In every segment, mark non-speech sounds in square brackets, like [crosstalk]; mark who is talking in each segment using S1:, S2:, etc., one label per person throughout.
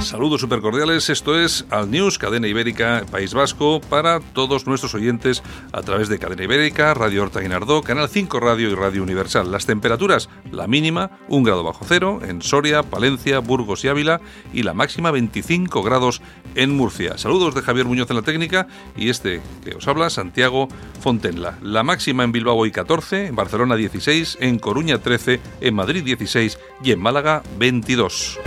S1: Saludos supercordiales, esto es Al News, Cadena Ibérica, País Vasco, para todos nuestros oyentes a través de Cadena Ibérica, Radio Horta Guinardó, Canal 5 Radio y Radio Universal. Las temperaturas, la mínima, un grado bajo cero en Soria, Palencia, Burgos y Ávila, y la máxima 25 grados en Murcia. Saludos de Javier Muñoz en la técnica y este que os habla, Santiago Fontenla. La máxima en Bilbao hoy 14, en Barcelona 16, en Coruña 13, en Madrid 16 y en Málaga 22.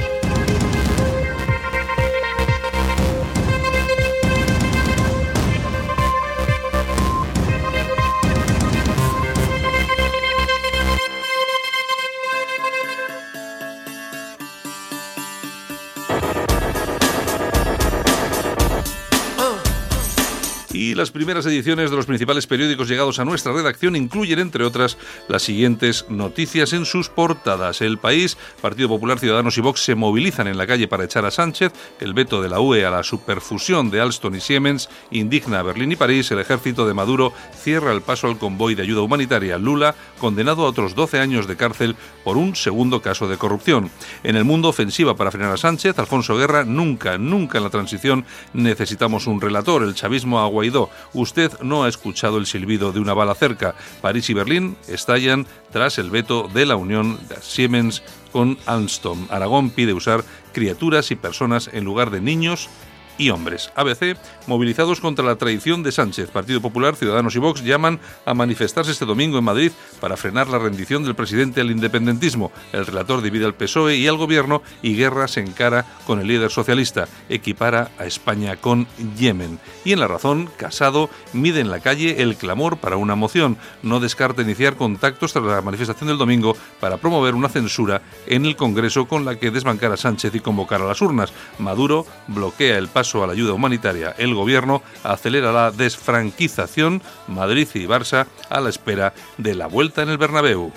S1: Las primeras ediciones de los principales periódicos llegados a nuestra redacción incluyen, entre otras, las siguientes noticias en sus portadas. El País, Partido Popular, Ciudadanos y Vox se movilizan en la calle para echar a Sánchez, el veto de la UE a la superfusión de Alstom y Siemens indigna a Berlín y París, el ejército de Maduro cierra el paso al convoy de ayuda humanitaria. Lula, condenado a otros 12 años de cárcel por un segundo caso de corrupción. En el mundo, ofensiva para frenar a Sánchez, Alfonso Guerra, nunca, nunca en la transición necesitamos un relator. El chavismo a Guaidó Usted no ha escuchado el silbido de una bala cerca. París y Berlín estallan tras el veto de la unión de Siemens con Alstom. Aragón pide usar criaturas y personas en lugar de niños y hombres. ABC, movilizados contra la traición de Sánchez. Partido Popular, Ciudadanos y Vox llaman a manifestarse este domingo en Madrid para frenar la rendición del presidente al independentismo. El relator divide al PSOE y al gobierno y Guerra se encara con el líder socialista. Equipara a España con Yemen. Y en La Razón, Casado mide en la calle el clamor para una moción. No descarta iniciar contactos tras la manifestación del domingo para promover una censura en el Congreso con la que desbancar a Sánchez y convocar a las urnas. Maduro bloquea el paso a la ayuda humanitaria, el gobierno acelera la desfranquización, Madrid y Barça a la espera de la vuelta en el Bernabéu.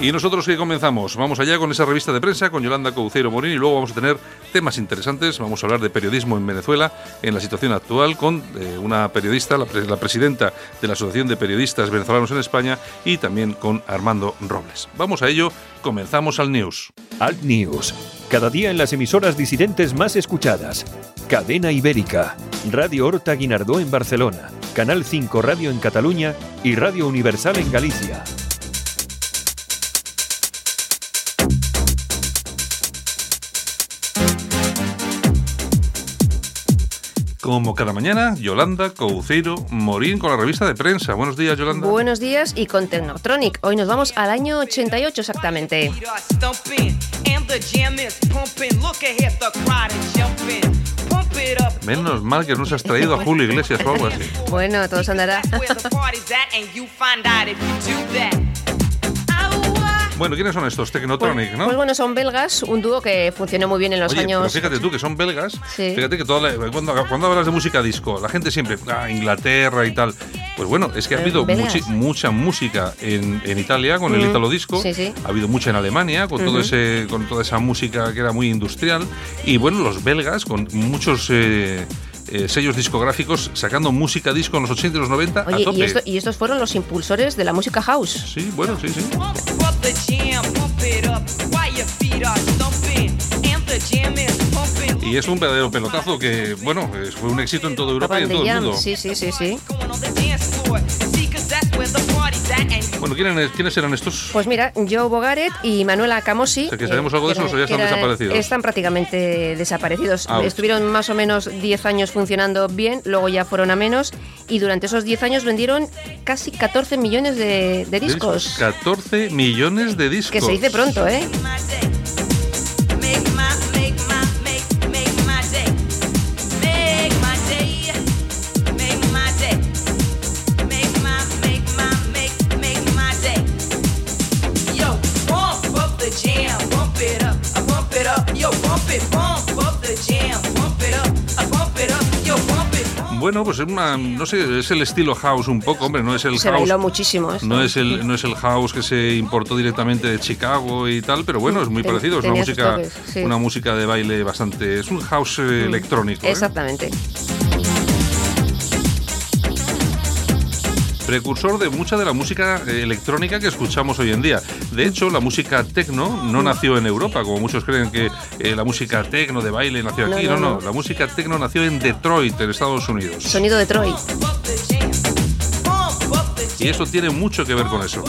S1: Y nosotros que comenzamos, vamos allá con esa revista de prensa con Yolanda Couceiro Morín y luego vamos a tener temas interesantes. Vamos a hablar de periodismo en Venezuela en la situación actual con eh, una periodista, la, la, presidenta de la Asociación de Periodistas Venezolanos en España y también con Armando Robles. Vamos a ello, comenzamos al News.
S2: Alt News, cada día en las emisoras disidentes más escuchadas. Cadena Ibérica, Radio Horta Guinardó en Barcelona, Canal 5 Radio en Cataluña y Radio Universal en Galicia.
S1: Como cada mañana, Yolanda Couceiro Morín con la revista de prensa. Buenos días, Yolanda.
S3: Buenos días y con Technotronic. Hoy nos vamos al año 88 exactamente.
S1: Menos mal que nos has traído a [laughs] Julio Iglesias o algo así.
S3: Bueno, todo se andará.
S1: Bueno, ¿quiénes son estos? Technotronic,
S3: pues,
S1: ¿no?
S3: Pues bueno, son belgas, un dúo que funcionó muy bien en los
S1: Oye,
S3: años.
S1: Pero fíjate tú que son belgas. Fíjate que toda la, cuando, cuando, hablas de música disco, la gente siempre, ah, Inglaterra y tal. Pues bueno, es que ha habido muchi, mucha música en, en Italia con el Italo Disco.
S3: Sí, sí.
S1: Ha habido mucha en Alemania con, todo ese, con toda esa música que era muy industrial. Y bueno, los belgas con muchos. Eh, eh, sellos discográficos sacando música disco en los 80 y los 90
S3: Oye,
S1: a tope.
S3: Y, esto, y, estos fueron los impulsores de la música house.
S1: Sí, bueno, sí, sí. Y es un verdadero pelotazo que, bueno, fue un éxito en toda Europa y en todo el mundo.
S3: Sí, sí, sí, sí.
S1: Bueno, ¿quiénes, ¿quiénes eran estos?
S3: Pues mira, Joe Bogaret y Manuela Camosi.
S1: O sea, que sabemos algo de esos o ya están desaparecidos.
S3: Están prácticamente desaparecidos.
S1: Ah,
S3: Estuvieron más o menos 10 años funcionando bien, luego ya fueron a menos y durante esos 10 años vendieron casi 14 millones de, de discos.
S1: 14 millones de discos.
S3: Que se dice pronto, ¿eh?
S1: Bueno, pues es una, no sé, es el estilo house un poco, hombre, no es el
S3: Se
S1: house.
S3: bailó muchísimo esto.
S1: No es el no es el house que se importó directamente de Chicago y tal, pero bueno, es muy
S3: Ten-
S1: parecido, es una música
S3: toques, sí.
S1: una música de baile bastante, es un house eh, electrónico. ¿eh? Precursor de mucha de la música electrónica que escuchamos hoy en día. De hecho, la música techno no nació en Europa, como muchos creen que eh, la música techno de baile nació aquí.
S3: no,
S1: No, no,
S3: no.
S1: la música techno nació en Detroit, en Estados Unidos.
S3: Sonido de Troy.
S1: Y eso tiene mucho que ver con eso.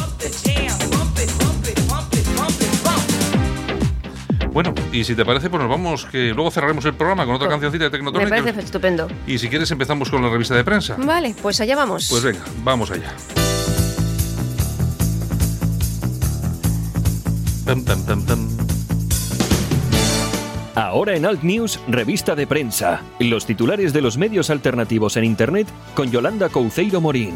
S1: Bueno, y si te parece, pues nos vamos, que luego cerraremos el programa con otra cancioncita de
S3: Me
S1: Tecnotónica.
S3: parece estupendo.
S1: Y si quieres empezamos con la revista de prensa.
S3: Vale, pues allá vamos.
S1: Pues venga, vamos allá. Pam, pam, pam, pam.
S2: Ahora en Alt News, revista de prensa. Los titulares de los medios alternativos en Internet con Yolanda Couceiro Morín.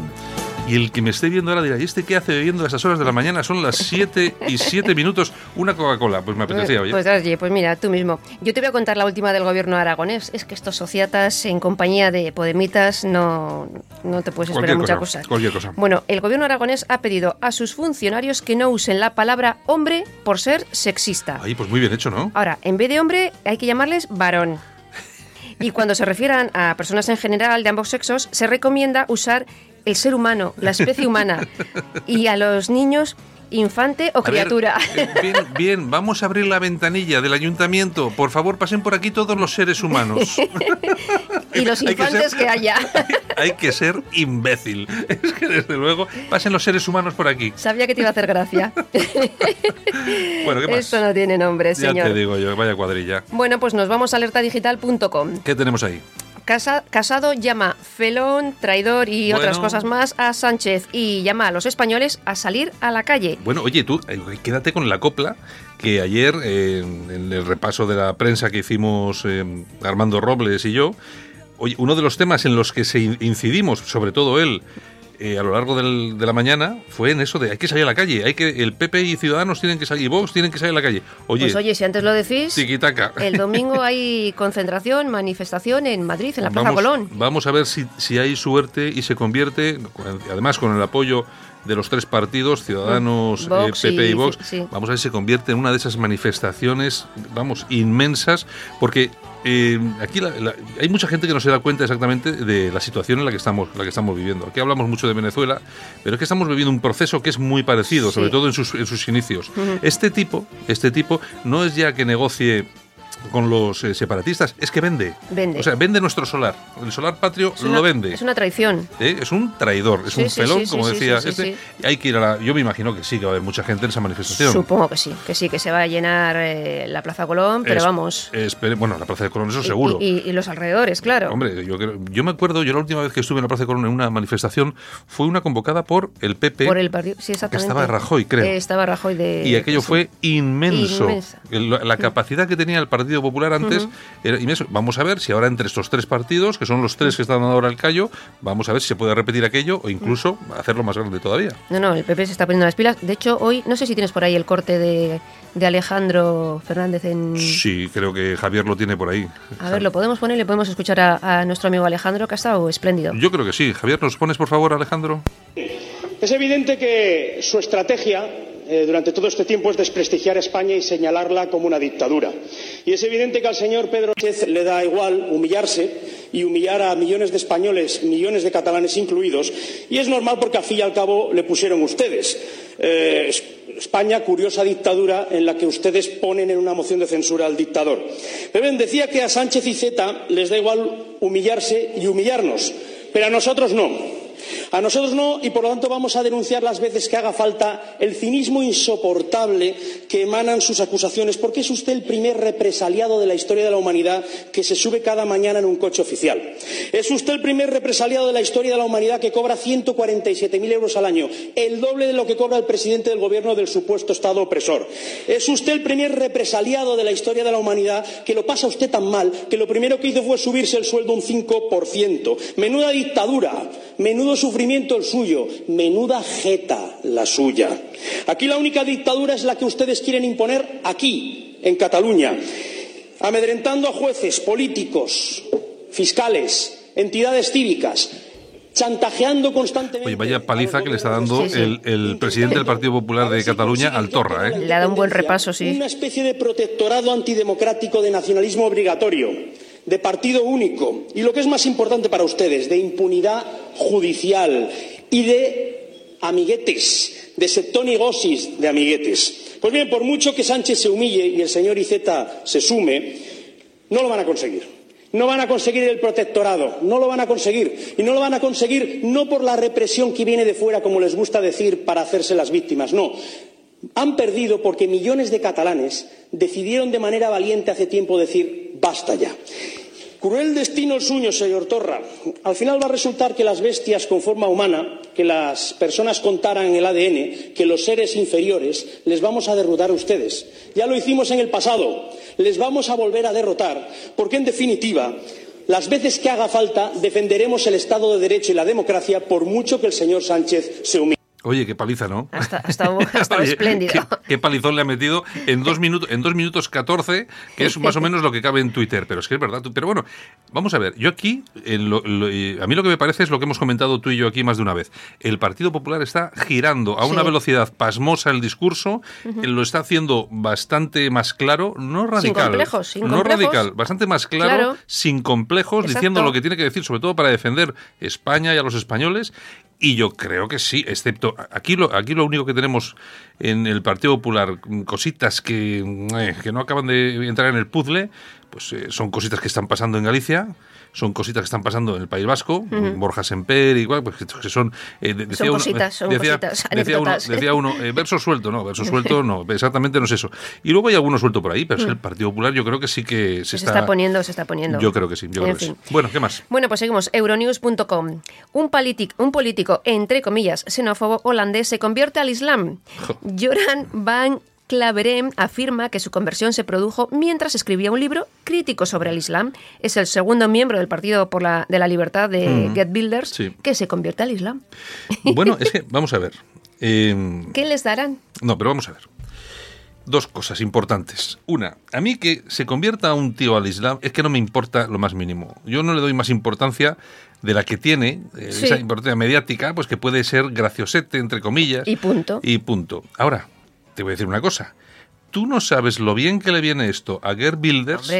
S1: Y el que me esté viendo ahora dirá, ¿y este qué hace bebiendo a esas horas de la mañana? Son las 7 y 7 minutos, una Coca-Cola. Pues me apetecía, oye.
S3: Pues oye, pues mira, tú mismo. Yo te voy a contar la última del gobierno aragonés. Es que estos sociatas en compañía de Podemitas no, no te puedes esperar
S1: Cualquier
S3: mucha
S1: cosa,
S3: cosa.
S1: cualquier cosa.
S3: Bueno, el gobierno aragonés ha pedido a sus funcionarios que no usen la palabra hombre por ser sexista.
S1: Ahí, pues muy bien hecho, ¿no?
S3: Ahora, en vez de hombre, hay que llamarles varón. [laughs] Y cuando se refieran a personas en general de ambos sexos, se recomienda usar el ser humano, la especie humana. [laughs] Y a los niños, infante o
S1: A
S3: criatura.
S1: eh, bien, bien, vamos a abrir la ventanilla del ayuntamiento. Por favor, pasen por aquí todos los seres humanos. [laughs]
S3: y los
S1: Hay que
S3: infantes
S1: ser-
S3: que haya. [laughs]
S1: Hay que ser imbécil. Es que desde luego, pasen los seres humanos por aquí.
S3: Sabía que te iba a hacer gracia.
S1: Bueno, ¿qué más?
S3: Esto no tiene nombre,
S1: ya
S3: señor.
S1: te digo yo, vaya cuadrilla.
S3: Bueno, pues nos vamos a alertadigital.com.
S1: ¿Qué tenemos ahí?
S3: Casa- Casado llama felón, traidor y
S1: Bueno.
S3: otras cosas más a Sánchez y llama a los españoles a salir a la calle.
S1: Bueno, oye, tú eh, quédate con la copla que ayer eh, en el repaso de la prensa que hicimos eh, Armando Robles y yo, oye, uno de los temas en los que se in- incidimos, sobre todo él, eh, a lo largo del- de la mañana, fue en eso de hay que salir a la calle, hay que el PP y Ciudadanos tienen que salir, y Vox tienen que salir a la calle. Oye,
S3: Pues oye, si antes lo decís,
S1: tiquitaca.
S3: el [laughs] domingo hay concentración, manifestación en Madrid, en la Plaza
S1: vamos,
S3: Colón.
S1: Vamos a ver si, si hay suerte y se convierte, además con el apoyo de los tres partidos, Ciudadanos,
S3: Mm, Vox
S1: eh, PP y,
S3: y-
S1: Vox,
S3: sí.
S1: vamos a ver si se convierte en una de esas manifestaciones, vamos, inmensas, porque eh, aquí la- la- hay mucha gente que no se da cuenta exactamente de la situación en la que estamos, la que estamos viviendo. Aquí hablamos mucho de Venezuela, pero es que estamos viviendo un proceso que es muy parecido,
S3: Sí.
S1: sobre todo en sus, en sus inicios. Este tipo, este tipo no es ya que negocie con los eh, separatistas, es que vende.
S3: Vende.
S1: O sea, vende nuestro solar. El solar patrio
S3: Es
S1: lo
S3: una-
S1: vende.
S3: Es una traición.
S1: ¿Eh? Es un traidor, es
S3: Sí,
S1: un
S3: sí,
S1: pelón,
S3: sí,
S1: como decía este. Hay que ir a la. Yo me imagino que sí, que va a haber mucha gente en esa manifestación.
S3: Supongo que sí, que sí, que se va a llenar eh, la Plaza Colón, pero
S1: Es-
S3: vamos.
S1: bueno, la Plaza de Colón, eso
S3: y-
S1: seguro.
S3: Y, y los alrededores, claro.
S1: Hombre, yo, yo me acuerdo, yo la última vez que estuve en la Plaza de Colón en una manifestación fue una convocada por el PP.
S3: por el partido, sí, exactamente.
S1: estaba Rajoy, creo.
S3: Eh, estaba Rajoy de.
S1: y aquello fue inmenso.
S3: Inmensa.
S1: El- La, capacidad que tenía el Partido Popular antes era inmenso. Vamos a ver si ahora entre estos tres partidos, que son los tres que están dando ahora el callo, vamos a ver si se puede repetir aquello o incluso hacerlo más grande todavía.
S3: No, no, el PP se está poniendo las pilas. De hecho, hoy, no sé si tienes por ahí el corte de, de Alejandro Fernández en.
S1: Sí, creo que Javier lo tiene por ahí.
S3: A ver, lo podemos poner y le podemos escuchar a, a nuestro amigo Alejandro, que ha estado espléndido.
S1: Yo creo que sí. Javier, ¿nos pones por favor, Alejandro?
S4: Es evidente que su estrategia eh, durante todo este tiempo es desprestigiar a España y señalarla como una dictadura. Y es evidente que al señor Pedro Sánchez le da igual humillarse y humillar a millones de españoles, millones de catalanes incluidos. Y es normal porque al fin y al cabo le pusieron ustedes. Eh, es- España, curiosa dictadura en la que ustedes ponen en una moción de censura al dictador. Pero bien, decía que a Sánchez y Zeta les da igual humillarse y humillarnos, pero a nosotros no. A nosotros no, y por lo tanto vamos a denunciar las veces que haga falta el cinismo insoportable que emanan sus acusaciones, porque es usted el primer represaliado de la historia de la humanidad que se sube cada mañana en un coche oficial. Es usted el primer represaliado de la historia de la humanidad que cobra 147.000 euros al año, el doble de lo que cobra el presidente del gobierno del supuesto Estado opresor. Es usted el primer represaliado de la historia de la humanidad que lo pasa usted tan mal que lo primero que hizo fue subirse el sueldo un 5%. Menuda dictadura, menudo sufrimiento el suyo, menuda jeta la suya. Aquí la única dictadura es la que ustedes quieren imponer aquí, en Cataluña, amedrentando a jueces, políticos, fiscales, entidades cívicas, chantajeando constantemente.
S1: Oye, vaya paliza que le está dando el, presidente del Partido Popular de Cataluña al Torra, ¿eh?
S3: Le ha dado un buen repaso, sí.
S4: Una especie de protectorado antidemocrático de nacionalismo obligatorio, de partido único y, lo que es más importante para ustedes, de impunidad judicial y de amiguetes, de septonigosis de amiguetes. Pues bien, por mucho que Sánchez se humille y el señor Iceta se sume, no lo van a conseguir. No van a conseguir el protectorado, no lo van a conseguir. Y no lo van a conseguir no por la represión que viene de fuera, como les gusta decir, para hacerse las víctimas, no. Han perdido porque millones de catalanes decidieron de manera valiente hace tiempo decir basta ya. Cruel destino el suyo, señor Torra. Al final va a resultar que las bestias con forma humana, que las personas contaran el ADN, que los seres inferiores, les vamos a derrotar a ustedes. Ya lo hicimos en el pasado. Les vamos a volver a derrotar, porque en definitiva, las veces que haga falta, defenderemos el Estado de Derecho y la democracia, por mucho que el señor Sánchez se humille.
S1: Oye, qué paliza, ¿no?
S3: Hasta, [laughs] [laughs] espléndido.
S1: Qué, palizón le ha metido en dos, minutos, en dos minutos 14, que es más o menos lo que cabe en Twitter. Pero es que es verdad. Pero bueno, vamos a ver. Yo aquí, en a mí lo que me parece es lo que hemos comentado tú y yo aquí más de una vez. El Partido Popular está girando a una velocidad pasmosa el discurso, lo está haciendo bastante más claro, no radical. Sin
S3: complejos, sin
S1: no radical, bastante más claro, sin complejos, diciendo lo que tiene que decir, sobre todo para defender España y a los españoles y yo creo que sí, excepto aquí lo, aquí lo único que tenemos en el Partido Popular, cositas que, eh, que no acaban de entrar en el puzzle, pues eh, son cositas que están pasando en Galicia, son cositas que están pasando en el País Vasco, Borja Semper, igual, pues que son...
S3: Eh, son cositas, son decía, cositas, decía
S1: uno, decía uno eh, verso suelto, no, verso [laughs] suelto no, exactamente no es eso. Y luego hay alguno suelto por ahí, pero es el Partido Popular yo creo que sí que se,
S3: está, poniendo, se está poniendo.
S1: Yo creo que sí, yo creo que sí. Bueno, ¿qué más?
S3: Bueno, pues seguimos, euronews.com. Un, un político, entre comillas, xenófobo holandés se convierte al Islam. Joran Van Claverem afirma que su conversión se produjo mientras escribía un libro crítico sobre el Islam. Es el segundo miembro del Partido por la, de la Libertad de Get Builders que se convierte al Islam. [laughs]
S1: Bueno, es que, [laughs] vamos a ver.
S3: Em, ¿Qué les darán?
S1: No, pero vamos a ver. Dos cosas importantes. Una, a mí que se convierta un tío al Islam es que no me importa lo más mínimo. Yo no le doy más importancia de la que tiene, eh, esa importancia mediática, pues que puede ser graciosete, entre comillas.
S3: Y punto.
S1: Y punto. Ahora, te voy a decir una cosa tú no sabes lo bien que le viene esto a Gerd Bilders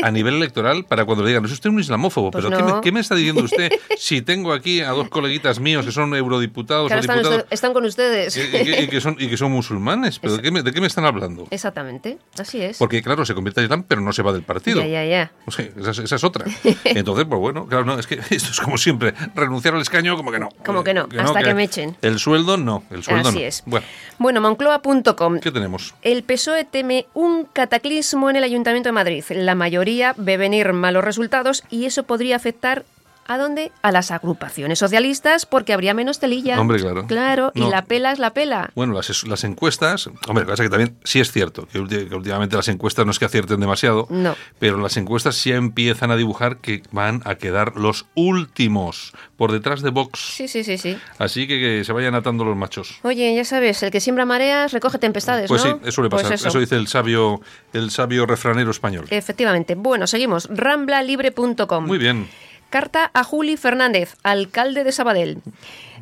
S1: a nivel electoral para cuando le digan, es usted un islamófobo, pues pero ¿qué, me, está diciendo usted si tengo aquí a dos coleguitas míos que son eurodiputados o
S3: diputados? Están, con ustedes.
S1: Y, que son, y que son musulmanes, pero ¿de qué, me, ¿de qué, me, están hablando?
S3: Exactamente, así es.
S1: Porque claro, se convierte en islam, pero no se va del partido.
S3: Ya, ya, ya.
S1: O sea, esa, es otra. Entonces, pues bueno, claro, no, es que esto es como siempre, renunciar al escaño como que no.
S3: Como que no, hasta que, me echen.
S1: El sueldo no, el sueldo
S3: así
S1: no.
S3: es. Bueno, bueno moncloa.com.
S1: ¿Qué tenemos?
S3: El PSOE teme un cataclismo en el Ayuntamiento de Madrid. La mayoría ve venir malos resultados y eso podría afectar ¿A dónde? A las agrupaciones socialistas, porque habría menos telilla.
S1: Hombre, claro.
S3: Claro, y la pela es la pela.
S1: Bueno, las, las encuestas, hombre, pasa que también sí es cierto, que, últimamente las encuestas no es que acierten demasiado,
S3: no.
S1: pero las encuestas sí empiezan a dibujar que van a quedar los últimos por detrás de Vox.
S3: Sí, sí, sí, sí.
S1: Así que, se vayan atando los machos.
S3: Oye, ya sabes, el que siembra mareas recoge tempestades,
S1: pues sí, eso le pasa. Pues eso. dice el sabio, el sabio refranero español.
S3: Efectivamente. Bueno, seguimos. Ramblalibre.com.
S1: Muy bien.
S3: Carta a Juli Fernández, alcalde de Sabadell.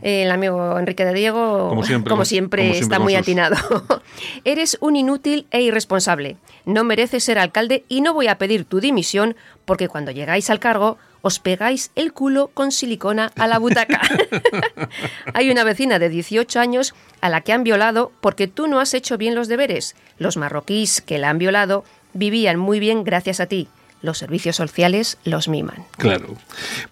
S3: El amigo Enrique de Diego, como siempre, está muy atinado. [laughs] Eres un inútil e irresponsable. No mereces ser alcalde y no voy a pedir tu dimisión porque cuando llegáis al cargo os pegáis el culo con silicona a la butaca. [laughs] Hay una vecina de 18 años a la que han violado porque tú no has hecho bien los deberes. Los marroquíes que la han violado vivían muy bien gracias a ti los servicios sociales los miman.
S1: Claro.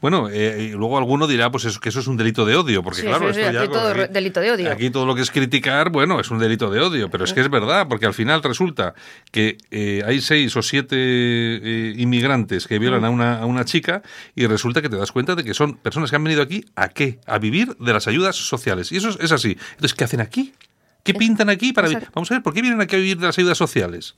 S1: Bueno, eh, luego alguno dirá pues que eso es un delito de odio, porque claro,
S3: esto aquí todo delito de odio.
S1: Aquí todo lo que es criticar, bueno, es un delito de odio, pero es que es verdad, porque al final resulta que eh, hay seis o siete eh, inmigrantes que violan a una, a una chica y resulta que te das cuenta de que son personas que han venido aquí a qué? A vivir de las ayudas sociales. Y eso es, así. Entonces, ¿qué hacen aquí? ¿Qué pintan aquí para Vamos a ver, ¿por qué vienen aquí a vivir de las ayudas sociales?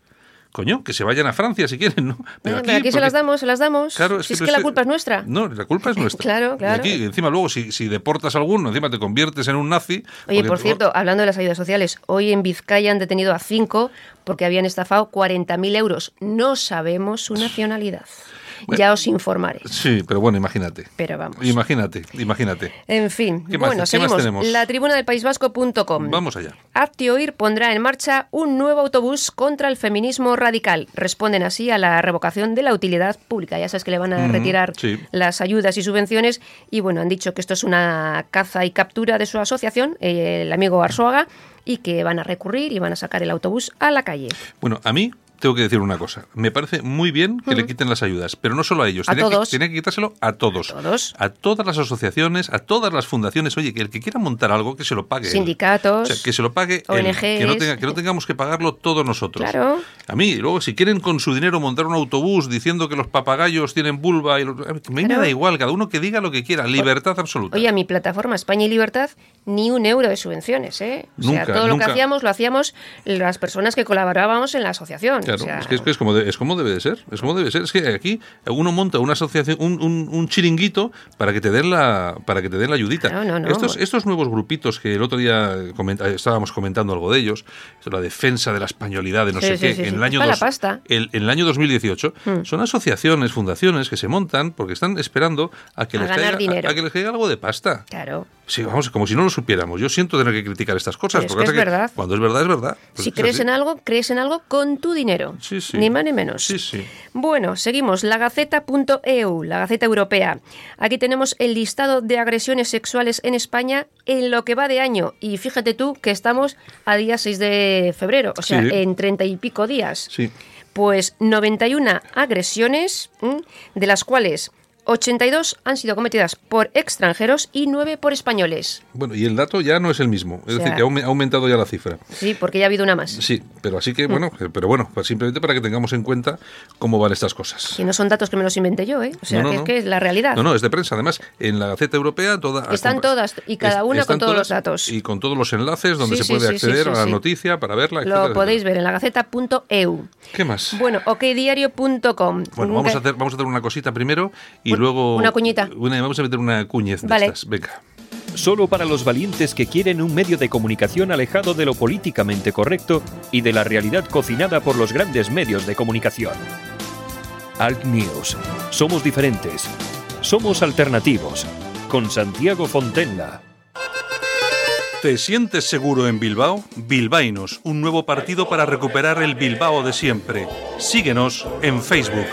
S1: Coño, que se vayan a Francia si quieren, ¿no?
S3: Pero, aquí, se las damos, se las damos. Claro, si es, que, la culpa es nuestra.
S1: No, la culpa es [laughs] nuestra.
S3: claro, claro.
S1: Y aquí, encima luego, si, si deportas a alguno, encima te conviertes en un nazi.
S3: Oye, por cierto, hablando de las ayudas sociales, hoy en Vizcaya han detenido a cinco porque habían estafado 40.000 euros. No sabemos su nacionalidad. Ya os informaré.
S1: Sí, pero bueno, imagínate.
S3: Pero vamos.
S1: Imagínate, imagínate.
S3: En fin,
S1: ¿Qué más-
S3: bueno,
S1: qué más
S3: seguimos.
S1: tenemos?
S3: La tribuna del País Vasco.com.
S1: Vamos allá.
S3: Hazte oír pondrá en marcha un nuevo autobús contra el feminismo radical. Responden así a la revocación de la utilidad pública. Ya sabes que le van a retirar
S1: sí.
S3: las ayudas y subvenciones. Y bueno, han dicho que esto es una caza y captura de su asociación, el amigo Arzuaga, y que van a recurrir y van a sacar el autobús a la calle.
S1: Bueno, a mí tengo que decir una cosa. Me parece muy bien que le quiten las ayudas, pero no solo a ellos.
S3: A
S1: Tiene que- quitárselo a todos.
S3: Todos.
S1: A todas las asociaciones, a todas las fundaciones. Oye, que el que quiera montar algo, que se lo pague.
S3: Sindicatos,
S1: O sea, que se lo pague él,
S3: ONGs.
S1: que, no tenga- que no tengamos que pagarlo todos nosotros.
S3: Claro.
S1: A mí, luego, si quieren con su dinero montar un autobús diciendo que los papagayos tienen vulva, y los- a mí me da igual, cada uno que diga lo que quiera. Libertad absoluta.
S3: Oye, a mi plataforma España y Libertad, ni un euro de subvenciones, ¿eh? O sea,
S1: Nunca,
S3: todo lo que hacíamos lo hacíamos las personas que colaborábamos en la asociación.
S1: Claro,
S3: O sea,
S1: es que, es que es como de- es como debe de ser, es como debe ser. Es que aquí uno monta una asociación, un, un- un chiringuito para que te den la, para que te den la ayudita.
S3: No, no, no.
S1: Estos, estos nuevos grupitos que el otro día comenta- estábamos comentando algo de ellos, la defensa de la españolidad de no
S3: Sí,
S1: sé
S3: sí,
S1: qué,
S3: sí,
S1: en
S3: sí.
S1: el año dos-
S3: pasta.
S1: el- en el año 2018,
S3: Hmm.
S1: son asociaciones, fundaciones que se montan porque están esperando a que,
S3: A
S1: les, caiga, a, a que les caiga algo de pasta.
S3: Claro.
S1: Sí, vamos, como si no lo supiéramos. Yo siento tener que criticar estas cosas.
S3: Pero es
S1: porque
S3: que es
S1: pasa
S3: verdad.
S1: Cuando es verdad, es verdad. Pues
S3: Si
S1: es
S3: crees
S1: así.
S3: en algo, crees en algo con tu dinero.
S1: Sí, sí.
S3: Ni más ni menos.
S1: Sí, sí.
S3: Bueno, seguimos. Lagaceta.eu, la Gaceta Europea. Aquí tenemos el listado de agresiones sexuales en España en lo que va de año. Y fíjate tú que estamos a día 6 de febrero, o sea,
S1: Sí.
S3: en treinta y pico días.
S1: Sí.
S3: Pues 91 agresiones, de las cuales 82 han sido cometidas por extranjeros y 9 por españoles.
S1: Bueno, y el dato ya no es el mismo. Es
S3: O
S1: decir, que ha aume- ha aumentado ya la cifra.
S3: Sí, porque ya ha habido una más.
S1: Sí, pero así
S3: Mm.
S1: que, bueno, eh, pero bueno, pues simplemente para que tengamos en cuenta cómo van estas cosas.
S3: Que no son datos que me los inventé yo, ¿eh? O sea,
S1: No, no,
S3: que
S1: no.
S3: es que es la realidad.
S1: No, no, es de prensa. Además, en la Gaceta Europea toda,
S3: Están todas, y cada una con todos los datos.
S1: Y con todos los enlaces donde
S3: Sí,
S1: se puede
S3: sí,
S1: acceder
S3: sí,
S1: a la noticia para verla, etcétera,
S3: Lo
S1: etcétera.
S3: podéis ver en lagaceta.eu.
S1: ¿Qué más?
S3: Bueno, okdiario.com.
S1: Bueno, vamos a hacer, vamos a hacer una cosita primero y
S3: Un-
S1: luego...
S3: una cuñita.
S1: una- vamos a meter una cuñez de
S3: Vale.
S1: estas. Venga.
S2: Solo para los valientes que quieren un medio de comunicación alejado de lo políticamente correcto y de la realidad cocinada por los grandes medios de comunicación. Alt News. Somos diferentes. Somos alternativos. Con Santiago Fontenla.
S1: ¿Te sientes seguro en Bilbao? Bilbainos, un nuevo partido para recuperar el Bilbao de siempre. Síguenos en Facebook.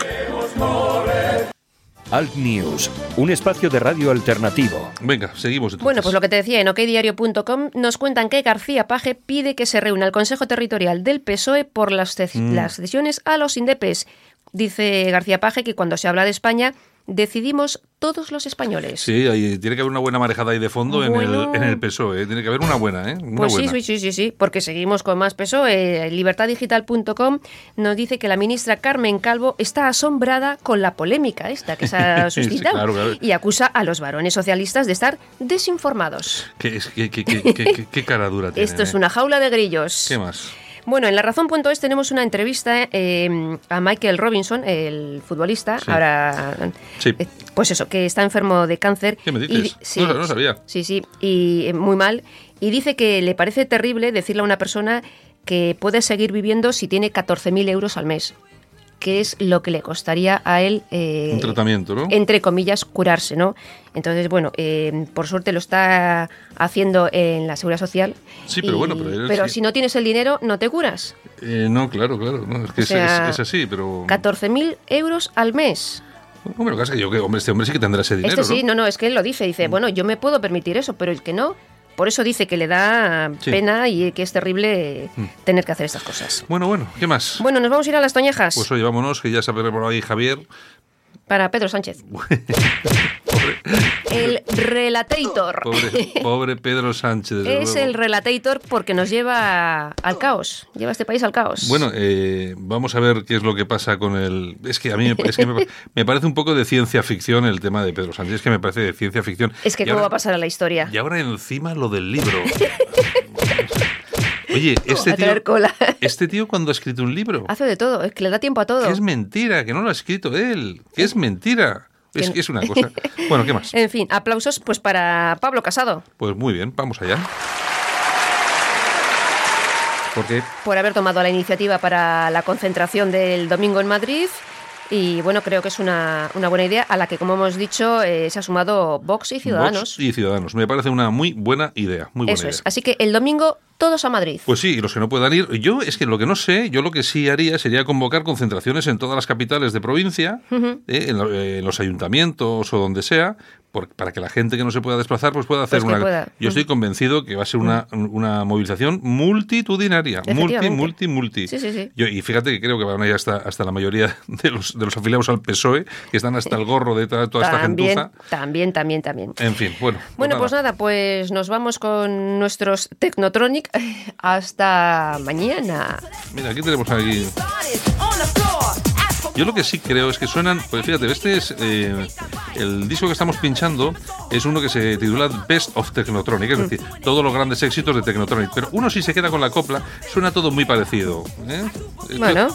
S2: Alt News. Un espacio de radio alternativo.
S1: Venga, seguimos. entonces.
S3: Bueno, pues lo que te decía, en okdiario.com nos cuentan que García Paje pide que se reúna el Consejo Territorial del PSOE por las,
S1: Mm.
S3: las cesiones a los indepes. Dice García Paje que cuando se habla de España decidimos todos los españoles.
S1: Sí, ahí tiene que haber una buena marejada ahí de fondo en, el, en el PSOE. ¿eh? Tiene que haber una buena, ¿eh? Una
S3: Pues sí,
S1: buena.
S3: sí, sí, sí, sí, porque seguimos con más peso. Eh, libertaddigital.com nos dice que la ministra Carmen Calvo está asombrada con la polémica esta que se ha [laughs]
S1: Sí,
S3: suscitado
S1: claro, claro.
S3: y acusa a los varones socialistas de estar desinformados.
S1: ¿Qué, qué- cara dura [laughs] tiene?
S3: Esto es
S1: ¿eh?
S3: una jaula de grillos.
S1: ¿Qué más?
S3: Bueno, en la razón.es tenemos una entrevista eh, a Michael Robinson, el futbolista,
S1: Sí.
S3: ahora,
S1: Sí.
S3: eh, pues eso, que está enfermo de cáncer.
S1: ¿Qué me
S3: y
S1: dices?
S3: di-
S1: No, no sabía.
S3: Sí, sí, y eh, muy mal. Y dice que le parece terrible decirle a una persona que puede seguir viviendo si tiene 14.000 euros al mes, que es lo que le costaría a él... eh,
S1: Un tratamiento, ¿no?
S3: entre comillas, curarse, ¿no? Entonces, bueno, eh, por suerte lo está haciendo en la Seguridad Social.
S1: Sí, pero
S3: y-
S1: bueno, pero sí-
S3: si no tienes el dinero, no te curas.
S1: Eh, no, claro, claro. no, es que es-
S3: sea,
S1: es, es así, pero...
S3: 14.000 euros al mes.
S1: Hombre, lo que pasa es que yo que, hombre, este hombre sí que tendrá ese dinero,
S3: este sí,
S1: ¿no?
S3: no, no, es que él lo dice. Dice, bueno, yo me puedo permitir eso, pero el que no, por eso dice que le da
S1: Sí.
S3: pena y que es terrible
S1: Mm.
S3: tener que hacer estas cosas.
S1: Bueno, bueno, ¿qué más?
S3: Bueno, nos vamos a ir a las Toñejas
S1: Pues oye, vámonos, que ya se ha por ahí Javier.
S3: para Pedro Sánchez. [laughs]
S1: Pobre,
S3: El Relatator.
S1: pobre, pobre Pedro Sánchez.
S3: Es
S1: luego.
S3: el Relatator porque nos lleva al caos, lleva a este país al caos.
S1: Bueno, eh, vamos a ver qué es lo que pasa con el... Es que a mí es que me, me parece un poco de ciencia ficción el tema de Pedro Sánchez, es que me parece de ciencia ficción.
S3: es que
S1: Y
S3: cómo
S1: ahora-
S3: va a pasar a la historia.
S1: Y ahora encima lo del libro. [laughs] Oye, este tío,
S3: cola.
S1: este tío cuando ha escrito un libro,
S3: Hace de todo, es que le da tiempo a todo.
S1: que es mentira, que no lo ha escrito él, que es mentira. Es una cosa. Bueno, ¿qué más? [laughs]
S3: En fin, aplausos pues para Pablo Casado
S1: Pues muy bien, vamos allá. Porque
S3: por haber tomado la iniciativa para la concentración del domingo en Madrid. Y bueno, creo que es una, una buena idea a la que, como hemos dicho, eh, se ha sumado Vox y Ciudadanos.
S1: Vox y Ciudadanos. Me parece una muy buena idea. Muy buena
S3: Eso
S1: idea.
S3: es. Así que el domingo todos a Madrid.
S1: Pues sí, y los que no puedan ir, yo es que lo que no sé, yo lo que sí haría sería convocar concentraciones en todas las capitales de provincia, eh, en, lo- eh, en los ayuntamientos o donde sea, por- para que la gente que no se pueda desplazar pues pueda hacer
S3: Pues
S1: una...
S3: pueda.
S1: Yo estoy convencido que va a ser una, una movilización multitudinaria, multi, multi, multi.
S3: Sí, sí, sí.
S1: Yo- y fíjate que creo que van a ir hasta, hasta la mayoría [laughs] de los, de los afiliados al PSOE, que están hasta el gorro de toda, toda esta gentuza.
S3: también, también, también.
S1: En fin, bueno.
S3: Bueno, pues nada, pues nos vamos con nuestros Technotronic [laughs] hasta mañana.
S1: Mira, aquí tenemos aquí... Yo lo que sí creo es que suenan, pues fíjate, este es eh, el disco que estamos pinchando es uno que se titula Best of Technotronic, es decir, todos los grandes éxitos de Technotronic. Pero uno sí se queda con la copla, suena todo muy parecido. ¿eh?
S3: Bueno,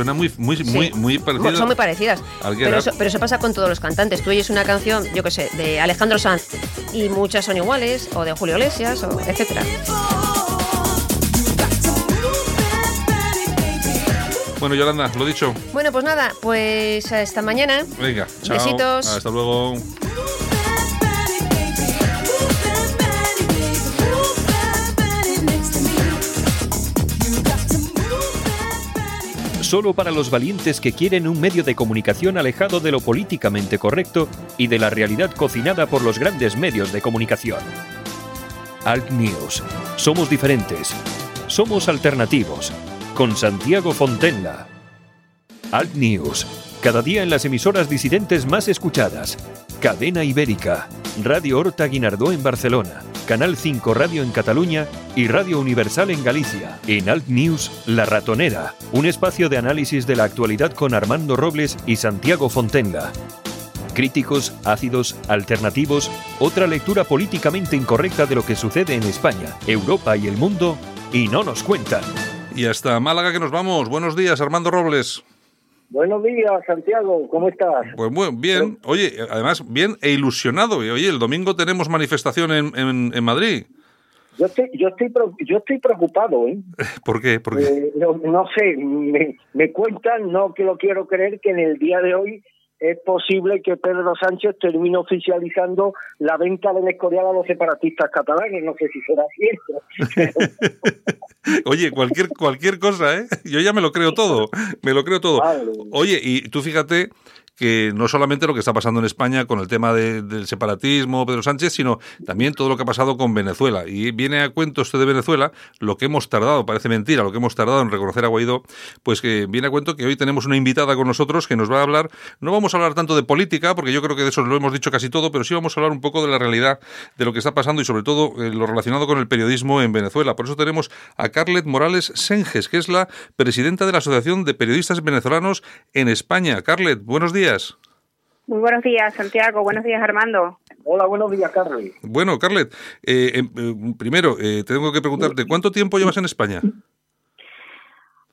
S1: Suena muy, muy,
S3: Sí.
S1: muy, muy parecido.
S3: Son muy parecidas. Pero eso, pero eso pasa con todos los cantantes. Tú oyes una canción, yo qué sé, de Alejandro Sanz y muchas son iguales, o de Julio Iglesias, o etcétera.
S1: Bueno, Yolanda, lo dicho.
S3: Bueno, pues nada, pues hasta mañana.
S1: Venga, chao.
S3: Besitos.
S1: Hasta luego.
S2: Solo para los valientes que quieren un medio de comunicación alejado de lo políticamente correcto y de la realidad cocinada por los grandes medios de comunicación. Alt News. Somos diferentes. Somos alternativos. Con Santiago Fontenla. Alt News. Cada día en las emisoras disidentes más escuchadas. Cadena Ibérica. Radio Horta Guinardó en Barcelona. Canal 5 Radio en Cataluña y Radio Universal en Galicia. En Alt News, La Ratonera. Un espacio de análisis de la actualidad con Armando Robles y Santiago Fontenla. Críticos, ácidos, alternativos, otra lectura políticamente incorrecta de lo que sucede en España, Europa y el mundo, y no nos cuentan.
S1: Y hasta Málaga que nos vamos. Buenos días, Armando Robles.
S5: Buenos días, Santiago, ¿cómo estás?
S1: Pues muy bien. Oye, además, bien e ilusionado. Y, Oye, el domingo tenemos manifestación en, en, en Madrid.
S5: Yo estoy, yo estoy, yo estoy preocupado, ¿eh? [laughs]
S1: ¿Por qué? Porque
S5: Eh, no, no sé, me, me cuentan, no que lo quiero creer, que en el día de hoy es posible que Pedro Sánchez termine oficializando la venta del Escorial a los separatistas catalanes. No sé si será cierto. [laughs]
S1: Oye, cualquier, cualquier cosa, ¿eh? Yo ya me lo creo todo, me lo creo todo. Oye, y tú fíjate que no solamente lo que está pasando en España con el tema de- del separatismo, Pedro Sánchez, sino también todo lo que ha pasado con Venezuela. Y viene a cuento esto de Venezuela, lo que hemos tardado, parece mentira, lo que hemos tardado en reconocer a Guaidó, pues que viene a cuento que hoy tenemos una invitada con nosotros que nos va a hablar, no vamos a hablar tanto de política, porque yo creo que de eso lo hemos dicho casi todo, pero sí vamos a hablar un poco de la realidad de lo que está pasando y sobre todo eh, lo relacionado con el periodismo en Venezuela. Por eso tenemos a Carlet Morales Senges, que es la presidenta de la Asociación de Periodistas Venezolanos en España. Carlet, buenos días.
S6: Muy buenos días, Santiago. Buenos días, Armando.
S5: Hola, buenos días, Carlos.
S1: Bueno, Carlet, eh, em, eh, primero, eh, tengo que preguntarte, ¿cuánto tiempo llevas en España?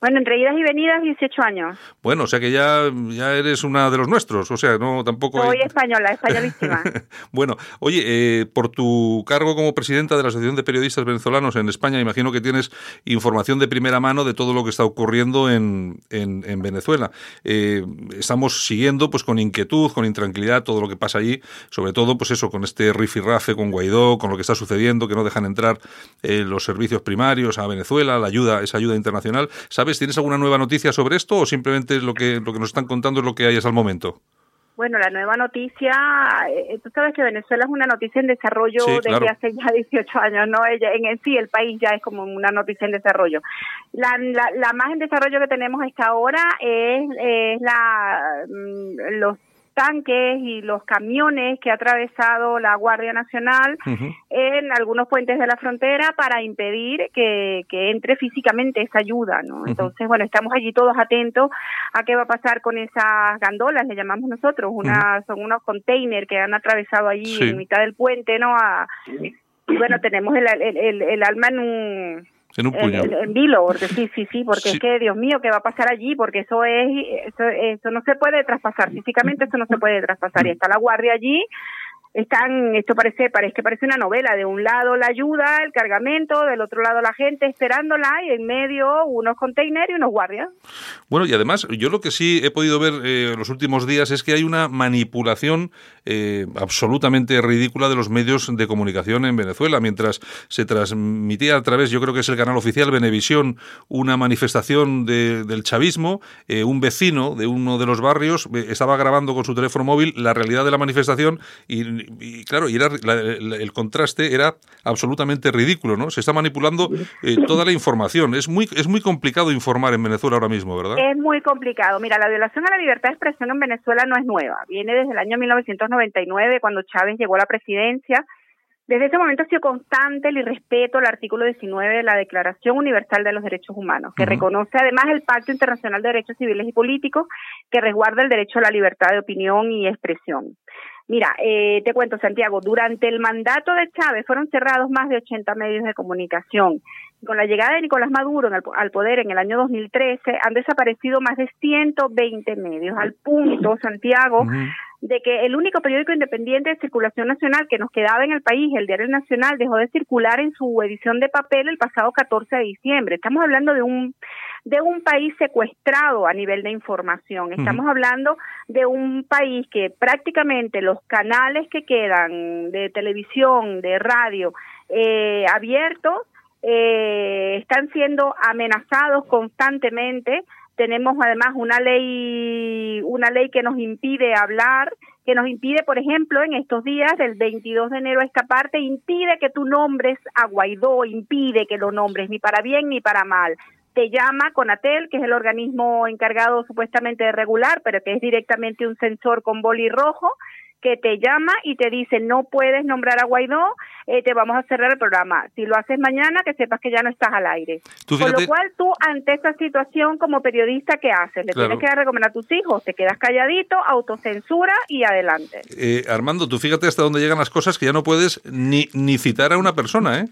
S6: Bueno, entre idas y venidas, 18 años.
S1: Bueno, o sea que ya, ya eres una de los nuestros, o sea, no tampoco... hay-
S6: Soy española, españolísima. [laughs]
S1: bueno, oye, eh, por tu cargo como presidenta de la Asociación de Periodistas Venezolanos en España, imagino que tienes información de primera mano de todo lo que está ocurriendo en, en- en Venezuela. Eh, estamos siguiendo pues con inquietud, con intranquilidad todo lo que pasa allí, sobre todo pues eso, con este rifirrafe con Guaidó, con lo que está sucediendo, que no dejan entrar eh, los servicios primarios a Venezuela, la ayuda, esa ayuda internacional. ¿Sabes? ¿Tienes alguna nueva noticia sobre esto o simplemente es lo que, lo que nos están contando es lo que hay hasta el momento?
S6: Bueno, la nueva noticia, eh, tú sabes que Venezuela es una noticia en desarrollo
S1: Sí,
S6: desde
S1: claro.
S6: hace ya [laughs] 18 años, ¿no? Ella, en, en sí, el país ya es como una noticia en desarrollo. La, la, la más en desarrollo que tenemos a esta hora es, es la, mm, los tanques y los camiones que ha atravesado la Guardia Nacional en algunos puentes de la frontera para impedir que, que entre físicamente esa ayuda, ¿no? Entonces, bueno, estamos allí todos atentos a qué va a pasar con esas gandolas, le llamamos nosotros, una, son unos containers que han atravesado allí
S1: Sí.
S6: en mitad del puente, ¿no? A- y bueno, tenemos el, el, el, el alma en un
S1: En un
S6: en,
S1: puño.
S6: en- en vilo, porque sí, sí, sí, porque
S1: Sí.
S6: es que, Dios mío, ¿qué va a pasar allí? Porque eso es, eso, eso no se puede traspasar, físicamente eso no se puede traspasar, y está la guardia allí, están, esto parece, parece que parece una novela, de un lado la ayuda, el cargamento, del otro lado la gente esperándola y en medio unos containers y unos guardias.
S1: Bueno, y además, yo lo que sí he podido ver eh, los últimos días es que hay una manipulación eh, absolutamente ridícula de los medios de comunicación en Venezuela. Mientras se transmitía a través, yo creo que es el canal oficial Venevisión, una manifestación del chavismo, eh, un vecino de uno de los barrios estaba grabando con su teléfono móvil la realidad de la manifestación y y claro, y era el contraste era absolutamente ridículo, ¿no? Se está manipulando eh, toda la información. Es muy, es muy complicado informar en Venezuela ahora mismo, ¿verdad?
S6: Es muy complicado. Mira, la violación a la libertad de expresión en Venezuela no es nueva. Viene desde el año 1999, cuando Chávez llegó a la presidencia. Desde ese momento ha sido constante el irrespeto al artículo 19 de la Declaración Universal de los Derechos Humanos, que reconoce además el Pacto Internacional de Derechos Civiles y Políticos, que resguarda el derecho a la libertad de opinión y expresión. Mira, eh, te cuento, Santiago, durante el mandato de Chávez fueron cerrados más de 80 medios de comunicación. Con la llegada de Nicolás Maduro al poder en el año 2013, han desaparecido más de 120 medios, al punto, Santiago, de que el único periódico independiente de circulación nacional que nos quedaba en el país, el Diario Nacional, dejó de circular en su edición de papel el pasado 14 de diciembre. Estamos hablando de un de un país secuestrado a nivel de información. Estamos hablando de un país que prácticamente los canales que quedan de televisión, de radio, eh, abiertos, eh, están siendo amenazados constantemente. Tenemos además una ley, una ley que nos impide hablar, que nos impide, por ejemplo, en estos días del 22 de enero a esta parte, impide que tú nombres a Guaidó, impide que lo nombres ni para bien ni para mal te llama Conatel, que es el organismo encargado supuestamente de regular, pero que es directamente un sensor con boli rojo, que te llama y te dice no puedes nombrar a Guaidó, eh, te vamos a cerrar el programa. Si lo haces mañana, que sepas que ya no estás al aire. Con lo cual tú ante esta situación como periodista, ¿qué haces? Le tienes que dar recomendar a tus hijos, te quedas calladito, autocensura y adelante.
S1: Eh, Armando, tú fíjate hasta dónde llegan las cosas que ya no puedes ni, ni citar a una persona, ¿eh?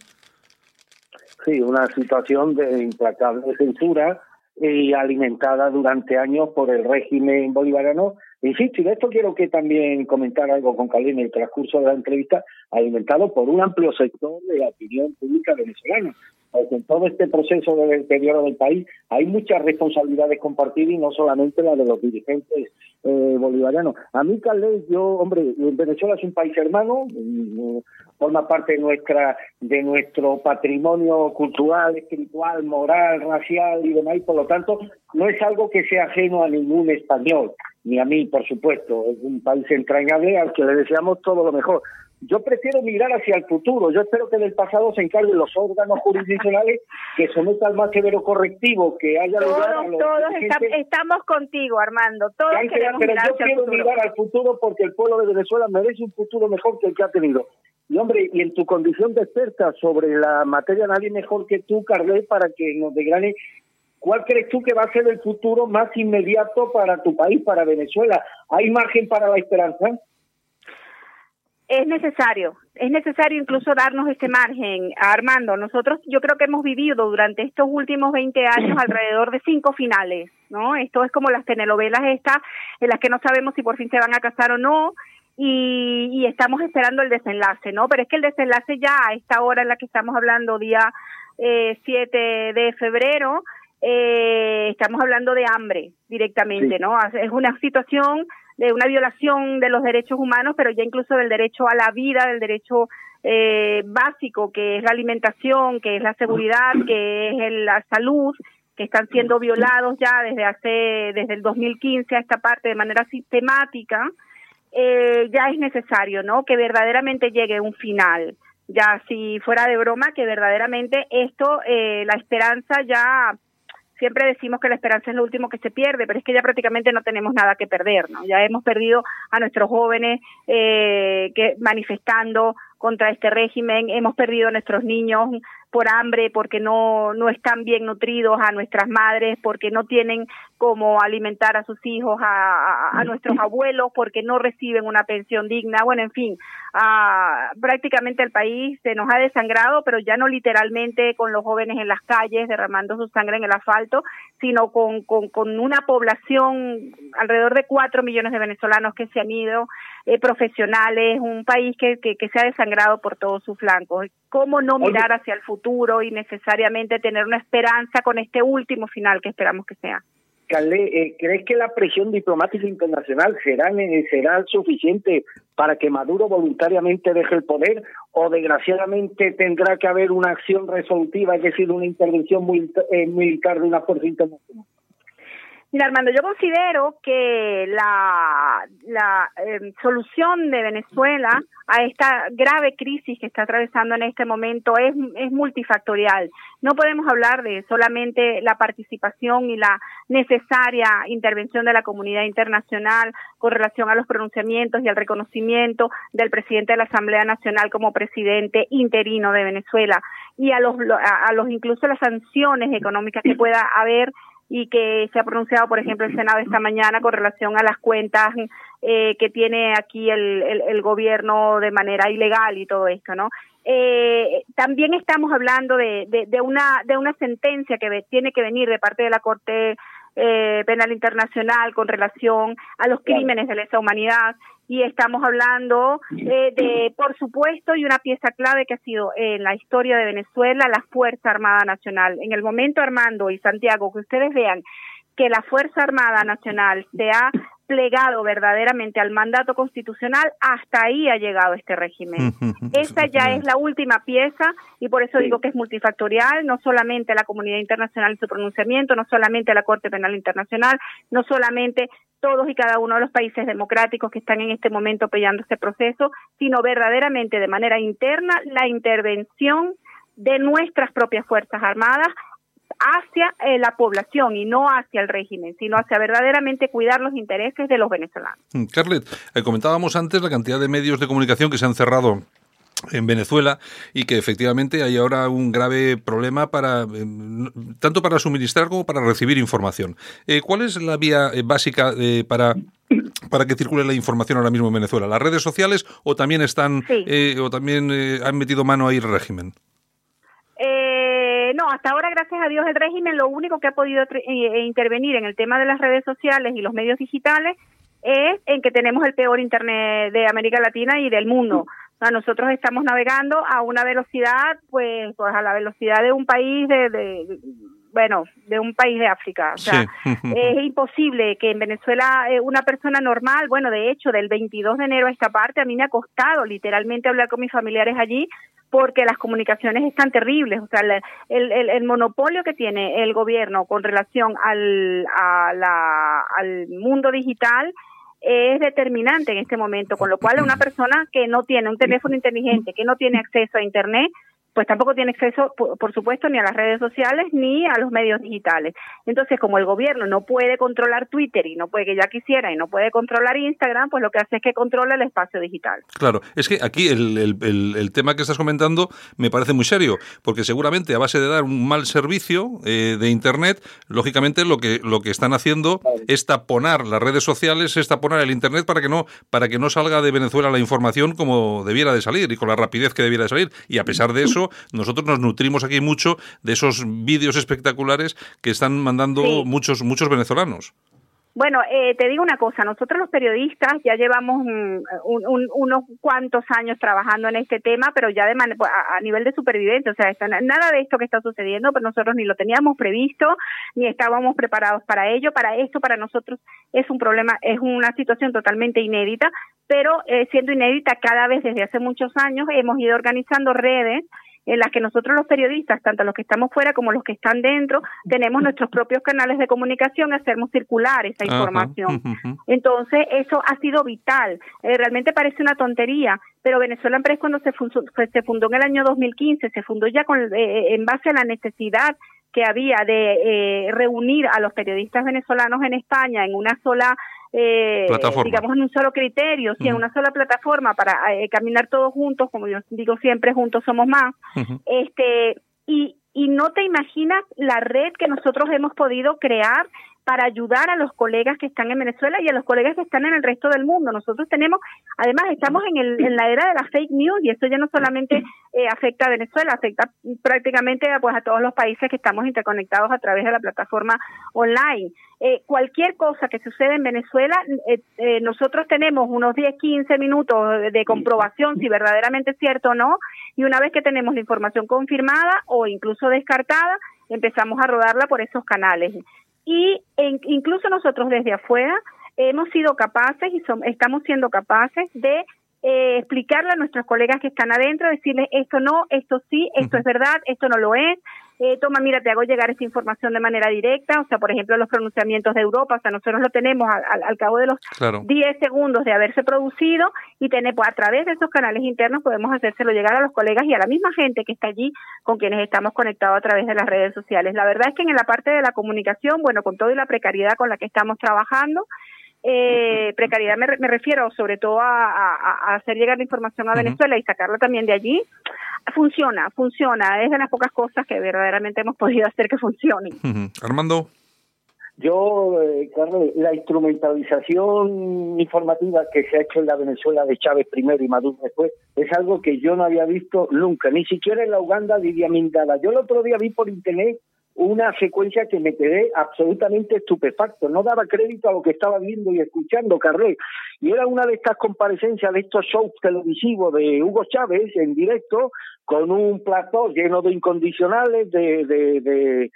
S5: Sí, una situación de implacable censura y alimentada durante años por el régimen bolivariano. Insisto, y de esto quiero que también comentar algo con Calina en el transcurso de la entrevista, alimentado por un amplio sector de la opinión pública venezolana en todo este proceso de deterioro del país hay muchas responsabilidades compartidas y no solamente la de los dirigentes eh, bolivarianos. A mí, Carles, yo, hombre, Venezuela es un país hermano, mm, forma parte de nuestra de nuestro patrimonio cultural, espiritual, moral, racial y demás, y por lo tanto no es algo que sea ajeno a ningún español, ni a mí, por supuesto. Es un país entrañable al que le deseamos todo lo mejor. Yo prefiero mirar hacia el futuro. Yo espero que del pasado se encarguen los órganos jurisdiccionales que sometan más severo correctivo, que haya
S6: todos,
S5: lugar
S6: a los Todos estamos contigo, Armando. Todos queremos
S5: pero
S6: mirar
S5: yo quiero mirar al futuro porque el pueblo de Venezuela merece un futuro mejor que el que ha tenido. Y hombre, y en tu condición de experta sobre la materia, nadie mejor que tú, Carles, para que nos degrane ¿Cuál crees tú que va a ser el futuro más inmediato para tu país, para Venezuela? ¿Hay margen para la esperanza?
S6: Es necesario, es necesario incluso darnos este margen, Armando. Nosotros yo creo que hemos vivido durante estos últimos 20 años alrededor de cinco finales, ¿no? Esto es como las telenovelas estas en las que no sabemos si por fin se van a casar o no y, y estamos esperando el desenlace, ¿no? Pero es que el desenlace ya a esta hora en la que estamos hablando, día eh, 7 de febrero, eh, estamos hablando de hambre directamente, ¿no? Es una situación de una violación de los derechos humanos, pero ya incluso del derecho a la vida, del derecho eh, básico, que es la alimentación, que es la seguridad, [coughs] que es la salud, que están siendo violados ya desde hace desde el 2015 a esta parte de manera sistemática, eh, ya es necesario, ¿no? Que verdaderamente llegue un final. Ya si fuera de broma, que verdaderamente esto, eh, la esperanza ya siempre decimos que la esperanza es lo último que se pierde, pero es que ya prácticamente no tenemos nada que perder, ¿no? Ya hemos perdido a nuestros jóvenes eh, que manifestando contra este régimen, hemos perdido a nuestros niños por hambre, porque no, no están bien nutridos, a nuestras madres, porque no tienen cómo alimentar a sus hijos, a, a, nuestros abuelos, porque no reciben una pensión digna. Bueno, en fin, prácticamente el país se nos ha desangrado, pero ya no literalmente con los jóvenes en las calles derramando su sangre en el asfalto, sino con, con, con una población alrededor de cuatro millones de venezolanos que se han ido, eh, profesionales, un país que, que, que, se ha desangrado por todos sus flancos. ¿Cómo no mirar hacia el futuro y necesariamente tener una esperanza con este último final que esperamos que sea?
S5: Carle, eh, ¿crees que la presión diplomática internacional será, será suficiente para que Maduro voluntariamente deje el poder o desgraciadamente tendrá que haber una acción resolutiva, es decir, una intervención muy, eh, militar de una fuerza internacional?
S6: Mira, Armando, yo considero que la, em, solución de Venezuela a esta grave crisis que está atravesando en este momento es, es multifactorial. No podemos hablar de solamente la participación y la necesaria intervención de la comunidad internacional con relación a los pronunciamientos y al reconocimiento del presidente de la Asamblea Nacional como presidente interino de Venezuela y a los, a los incluso las sanciones económicas que pueda haber y que se ha pronunciado, por ejemplo, el Senado esta mañana con relación a las cuentas eh, que tiene aquí el, el, gobierno de manera ilegal y todo esto, ¿no? Eh, también estamos hablando de, de, de, una de una sentencia que tiene que venir de parte de la Corte eh, Penal Internacional con relación a los crímenes de lesa humanidad y estamos hablando eh, de, por supuesto, y una pieza clave que ha sido en la historia de Venezuela, la Fuerza Armada Nacional. En el momento, Armando y Santiago, que ustedes vean que la Fuerza Armada Nacional se ha plegado verdaderamente al mandato constitucional, hasta ahí ha llegado este régimen. Esta ya es la última pieza y por eso digo que es multifactorial, no solamente la comunidad internacional y su pronunciamiento, no solamente la Corte Penal Internacional, no solamente todos y cada uno de los países democráticos que están en este momento apoyando este proceso, sino verdaderamente de manera interna la intervención de nuestras propias Fuerzas Armadas hacia eh, la población y no hacia el régimen, sino hacia verdaderamente cuidar los intereses de los venezolanos.
S1: Mm, Carlet, eh, comentábamos antes la cantidad de medios de comunicación que se han cerrado en Venezuela y que efectivamente hay ahora un grave problema para eh, tanto para suministrar como para recibir información. ¿Cuál es la vía básica para para que circule la información ahora mismo en Venezuela? ¿Las redes sociales o también están o también han metido mano ahí el régimen?
S6: Hasta ahora, gracias a Dios, el régimen lo único que ha podido eh, eh, intervenir en el tema de las redes sociales y los medios digitales es en que tenemos el peor Internet de América Latina y del mundo. nosotros estamos navegando a una velocidad, pues, pues a la velocidad de un país de, bueno, de un país de África. O sea, [laughs] es imposible que en Venezuela eh, una persona normal, bueno, de hecho, del 22 de enero a esta parte, a mí me ha costado literalmente hablar con mis familiares allí porque las comunicaciones están terribles. O sea, el, el, el monopolio que tiene el gobierno con relación al, a la, al mundo digital es determinante en este momento, con lo cual una persona que no tiene un teléfono inteligente, que no tiene acceso a Internet, pues tampoco tiene acceso, por, supuesto, ni a las redes sociales ni a los medios digitales. Entonces, como el gobierno no puede controlar Twitter y no puede que ya quisiera y no puede controlar Instagram, pues lo que hace es que controla el espacio digital.
S1: Claro, es que aquí el, el, tema que estás comentando me parece muy serio, porque seguramente a base de dar un mal servicio eh, de Internet, lógicamente lo que, lo que están haciendo es taponar las redes sociales, es taponar el Internet para que no, para que no salga de Venezuela la información como debiera de salir y con la rapidez que debiera de salir. Y a pesar de eso, nosotros nos nutrimos aquí mucho de esos vídeos espectaculares que están mandando muchos, muchos venezolanos.
S6: Bueno, eh, te digo una cosa, nosotros los periodistas ya llevamos unos cuantos años trabajando en este tema, pero ya de pues, a, nivel de supervivencia, o sea, nada de esto que está sucediendo, pero nosotros ni lo teníamos previsto, ni estábamos preparados para ello, para esto para nosotros es un problema, es una situación totalmente inédita, pero eh, siendo inédita cada vez desde hace muchos años hemos ido organizando redes en las que nosotros los periodistas, tanto los que estamos fuera como los que están dentro, tenemos nuestros propios canales de comunicación y hacemos circular esa información. Entonces, eso ha sido vital. Eh, realmente parece una tontería, pero Venezuela Press cuando se, fundó, se fundó en el año 2015, se fundó ya con, eh, en base a la necesidad que había de eh, reunir a los periodistas venezolanos en España en una sola eh, digamos en un solo criterio, si en una sola plataforma para eh, caminar todos juntos, como yo digo siempre, juntos somos más, este y, y no te imaginas la red que nosotros hemos podido crear para ayudar a los colegas que están en Venezuela y a los colegas que están en el resto del mundo. Nosotros tenemos, además, estamos en, el, en la era de la fake news y esto ya no solamente eh, afecta a Venezuela, afecta prácticamente pues, a todos los países que estamos interconectados a través de la plataforma online. Eh, cualquier cosa que suceda en Venezuela, eh, eh, nosotros tenemos unos 10, 15 minutos de comprobación si verdaderamente es cierto o no, y una vez que tenemos la información confirmada o incluso descartada, empezamos a rodarla por esos canales y incluso nosotros desde afuera hemos sido capaces y estamos siendo capaces de eh, explicarle a nuestros colegas que están adentro, decirles esto no, esto sí, esto es verdad, esto no lo es, eh, toma, mira, te hago llegar esta información de manera directa, o sea, por ejemplo, los pronunciamientos de Europa, o sea, nosotros lo tenemos al, al, cabo de los 10 segundos de haberse producido y tener, pues, a través de esos canales internos podemos hacérselo llegar a los colegas y a la misma gente que está allí con quienes estamos conectados a través de las redes sociales. La verdad es que en la parte de la comunicación, bueno, con todo y la precariedad con la que estamos trabajando, eh, precariedad me, me, refiero sobre todo a, a, hacer llegar la información a Venezuela y sacarla también de allí, funciona, funciona. Es de las pocas cosas que verdaderamente hemos podido [laughs] hacer que funcionen.
S1: Armando.
S5: Yo, eh, Carlos, la instrumentalización informativa que se ha hecho en la Venezuela de Chávez primero y Maduro después es algo que yo no había visto nunca, ni siquiera en la Uganda de Idi Yo el otro día vi por internet una secuencia que me quedé absolutamente estupefacto. No daba crédito a lo que estaba viendo y escuchando, Carré. Y era una de estas comparecencias de estos shows televisivos de Hugo Chávez en directo, con un plató lleno de incondicionales, de, de, de,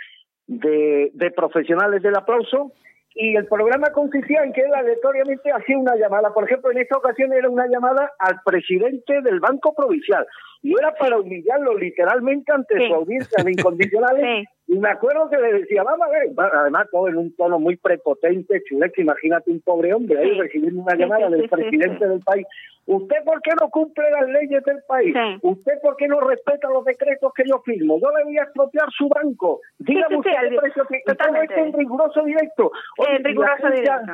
S5: de, de profesionales del aplauso. Y el programa consistía en que él aleatoriamente hacía una llamada. Por ejemplo, en esta ocasión era una llamada al presidente del Banco Provincial. Y era para humillarlo literalmente ante su audiencia de incondicionales. [laughs] Y me acuerdo que le decía, vamos a ver, además todo en un tono muy prepotente, chulex, imagínate un pobre hombre ahí recibiendo una llamada del presidente del país. ¿Usted por qué no cumple las leyes del país? ¿Usted por qué no respeta los decretos que yo firmo? Yo le voy a expropiar su banco. Dígame usted el precio que... Totalmente. en riguroso directo.
S6: en riguroso directo.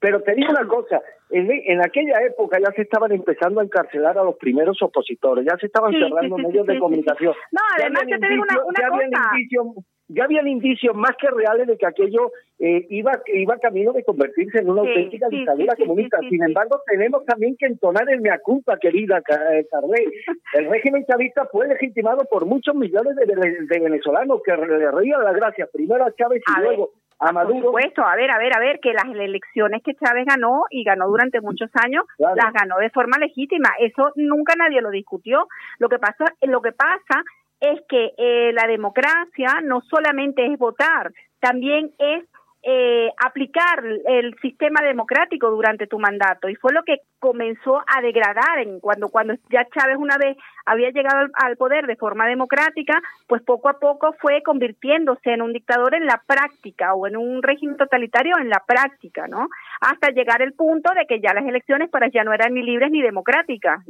S5: Pero te digo una cosa, en, aquella época ya se estaban empezando a encarcelar a los primeros opositores, ya se estaban cerrando medios de comunicación.
S6: No, además yo te digo una, una cosa
S5: ya habían indicios más que reales de que aquello eh, iba iba camino de convertirse en una auténtica dictadura comunista. Sin embargo, tenemos también que entonar el mea culpa, querida eh, Carré. [laughs] El régimen chavista fue legitimado por muchos millones de, venezolanos que le reían las gracias primero a Chávez y luego a Maduro.
S6: Por supuesto, a ver, a ver, a ver, que las elecciones que Chávez ganó y ganó durante muchos años, las ganó de forma legítima. Eso nunca nadie lo discutió. Lo que pasa, lo que pasa es que eh, la democracia no solamente es votar, también es eh, aplicar el sistema democrático durante tu mandato. Y fue lo que comenzó a degradar en cuando cuando ya Chávez una vez había llegado al, poder de forma democrática pues poco a poco fue convirtiéndose en un dictador en la práctica o en un régimen totalitario en la práctica no hasta llegar el punto de que ya las elecciones para ya no eran ni libres ni democráticas.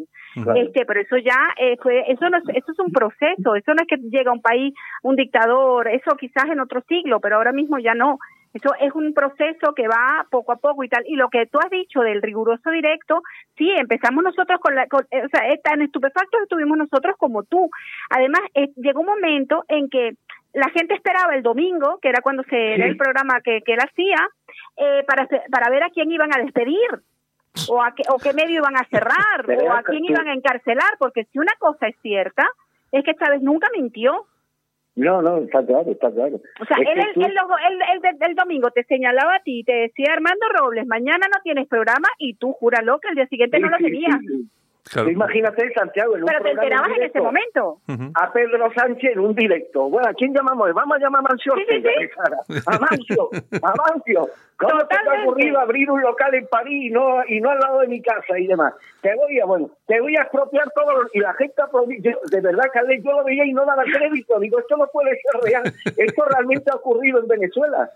S6: Este pero eso ya eh, fue eso no es, eso es un proceso eso no es que llega un país un dictador eso quizás en otro siglo pero ahora mismo ya no eso es un proceso que va poco a poco y tal. Y lo que tú has dicho del riguroso directo, sí, empezamos nosotros con la, o sea, tan estupefactos estuvimos nosotros como tú. Además, eh, llegó un momento en que la gente esperaba el domingo, que era cuando se era el programa que, que él hacía, eh, para, para ver a quién iban a despedir o a qué, o qué medio iban a cerrar [laughs] o a quién iban a encarcelar, porque si una cosa es cierta, es que Chávez nunca mintió.
S5: No, no, está claro, está claro.
S6: O sea, él, el, domingo te señalaba a ti, te decía Armando Robles, mañana no tienes programa y tú júralo que el día siguiente no lo tenías.
S5: Imagínate, Santiago, en un
S6: Pero te enterabas en ese momento.
S5: A Pedro Sánchez en un directo. Bueno, ¿a quién llamamos? Vamos a llamar a Mancio. Sí, sí, sí. A Mancio, a Mancio. ¿Cómo te ha ocurrido abrir un local en París y no, y no al lado de mi casa y demás? Te voy a, bueno, te voy a expropiar todo. y la gente, de verdad, Carles, yo lo veía y no daba crédito. Digo, esto no puede ser real. Esto realmente ha ocurrido en Venezuela.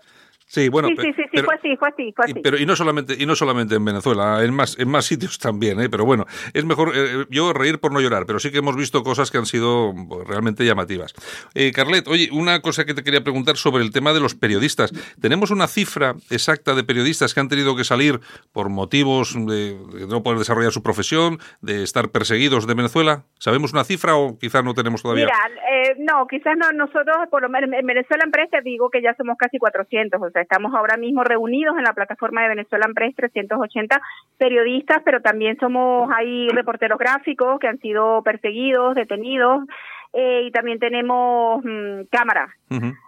S1: Sí, bueno,
S6: sí, sí, sí, sí, fue así, fue así, fue así.
S1: Y, pero y no solamente y no solamente en Venezuela, en más en más sitios también, ¿eh? Pero bueno, es mejor eh, yo reír por no llorar, pero sí que hemos visto cosas que han sido pues, realmente llamativas. Eh, Carlet, oye, una cosa que te quería preguntar sobre el tema de los periodistas. ¿Tenemos una cifra exacta de periodistas que han tenido que salir por motivos de, no poder desarrollar su profesión, de estar perseguidos de Venezuela? ¿Sabemos una cifra o quizás no tenemos todavía?
S6: Mira, eh, no, quizás no, nosotros, por lo menos en Venezuela Empresa digo que ya somos casi 400, o sea, estamos ahora mismo reunidos en la plataforma de Venezuela Empresa 380 periodistas, pero también somos ahí reporteros gráficos que han sido perseguidos, detenidos, eh, y también tenemos mm, cámaras.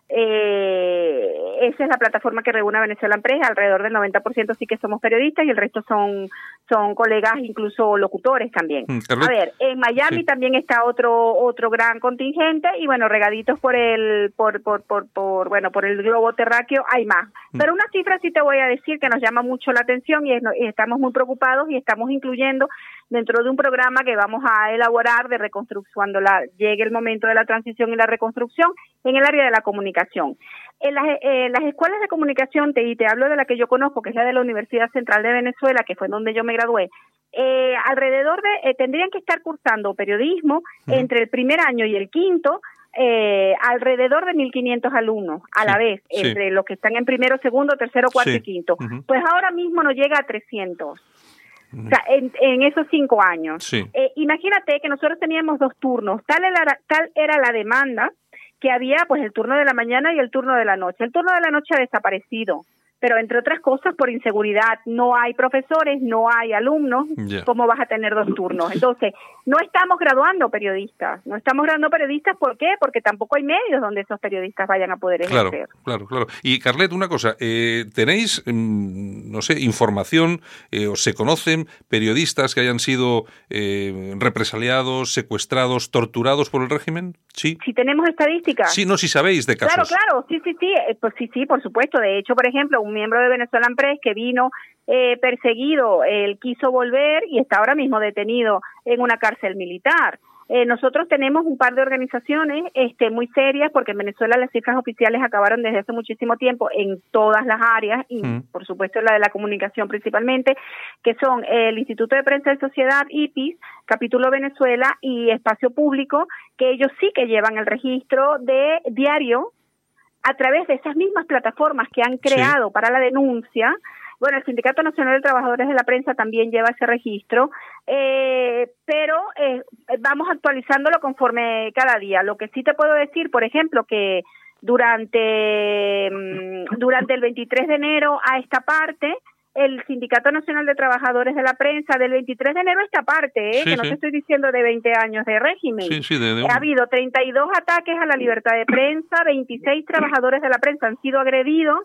S6: Eh, esa es la plataforma que reúne a Venezuela Empresa, alrededor del 90% sí que somos periodistas y el resto son, son colegas, incluso locutores también. Mm, a ver, en Miami también está otro otro gran contingente y bueno, regaditos por el por por por, por bueno, por el globo terráqueo hay más. Mm. Pero una cifra sí te voy a decir que nos llama mucho la atención y, y estamos muy preocupados y estamos incluyendo dentro de un programa que vamos a elaborar de reconstrucción cuando la, llegue el momento de la transición y la reconstrucción en el área de la comunicación. En las, eh, las escuelas de comunicación, te, y te hablo de la que yo conozco, que es la de la Universidad Central de Venezuela, que fue donde yo me gradué, eh, alrededor de, eh, tendrían que estar cursando periodismo entre el primer año y el quinto, eh, alrededor de 1.500 alumnos a la vez, entre los que están en primero, segundo, tercero, cuarto y quinto. Pues ahora mismo no llega a 300. O sea, en, esos cinco años. Eh, imagínate que nosotros teníamos dos turnos. Tal era, tal era la demanda que había, pues, el turno de la mañana y el turno de la noche. El turno de la noche ha desaparecido pero entre otras cosas por inseguridad no hay profesores, no hay alumnos, ¿cómo vas a tener dos turnos? Entonces, no estamos graduando periodistas, no estamos graduando periodistas, ¿por qué? Porque tampoco hay medios donde esos periodistas vayan a poder ejercer.
S1: Claro, claro, claro. Y Carlet, una cosa, eh, ¿tenéis, mm, no sé, información eh, o se conocen periodistas que hayan sido eh, represaliados, secuestrados, torturados por el régimen? Sí.
S6: Si tenemos estadísticas.
S1: Sí, no, si sabéis de casos.
S6: Claro, claro, sí, sí, sí, pues sí, sí, por supuesto. De hecho, por ejemplo, un miembro de Venezuela Press que vino eh, perseguido, él quiso volver y está ahora mismo detenido en una cárcel militar. Eh, nosotros tenemos un par de organizaciones este, muy serias porque en Venezuela las cifras oficiales acabaron desde hace muchísimo tiempo en todas las áreas y mm. por supuesto la de la comunicación principalmente, que son el Instituto de Prensa de Sociedad, IPIS, Capítulo Venezuela y Espacio Público, que ellos sí que llevan el registro de diario a través de esas mismas plataformas que han creado para la denuncia, bueno, el Sindicato Nacional de Trabajadores de la Prensa también lleva ese registro, eh, pero eh, vamos actualizándolo conforme cada día. Lo que sí te puedo decir, por ejemplo, que durante, mm, durante el 23 de enero a esta parte, el Sindicato Nacional de Trabajadores de la Prensa del 23 de enero esta parte, ¿eh? que no te estoy diciendo de 20 años de régimen. Ha habido 32 ataques a la libertad de prensa, 26 trabajadores de la prensa han sido agredidos,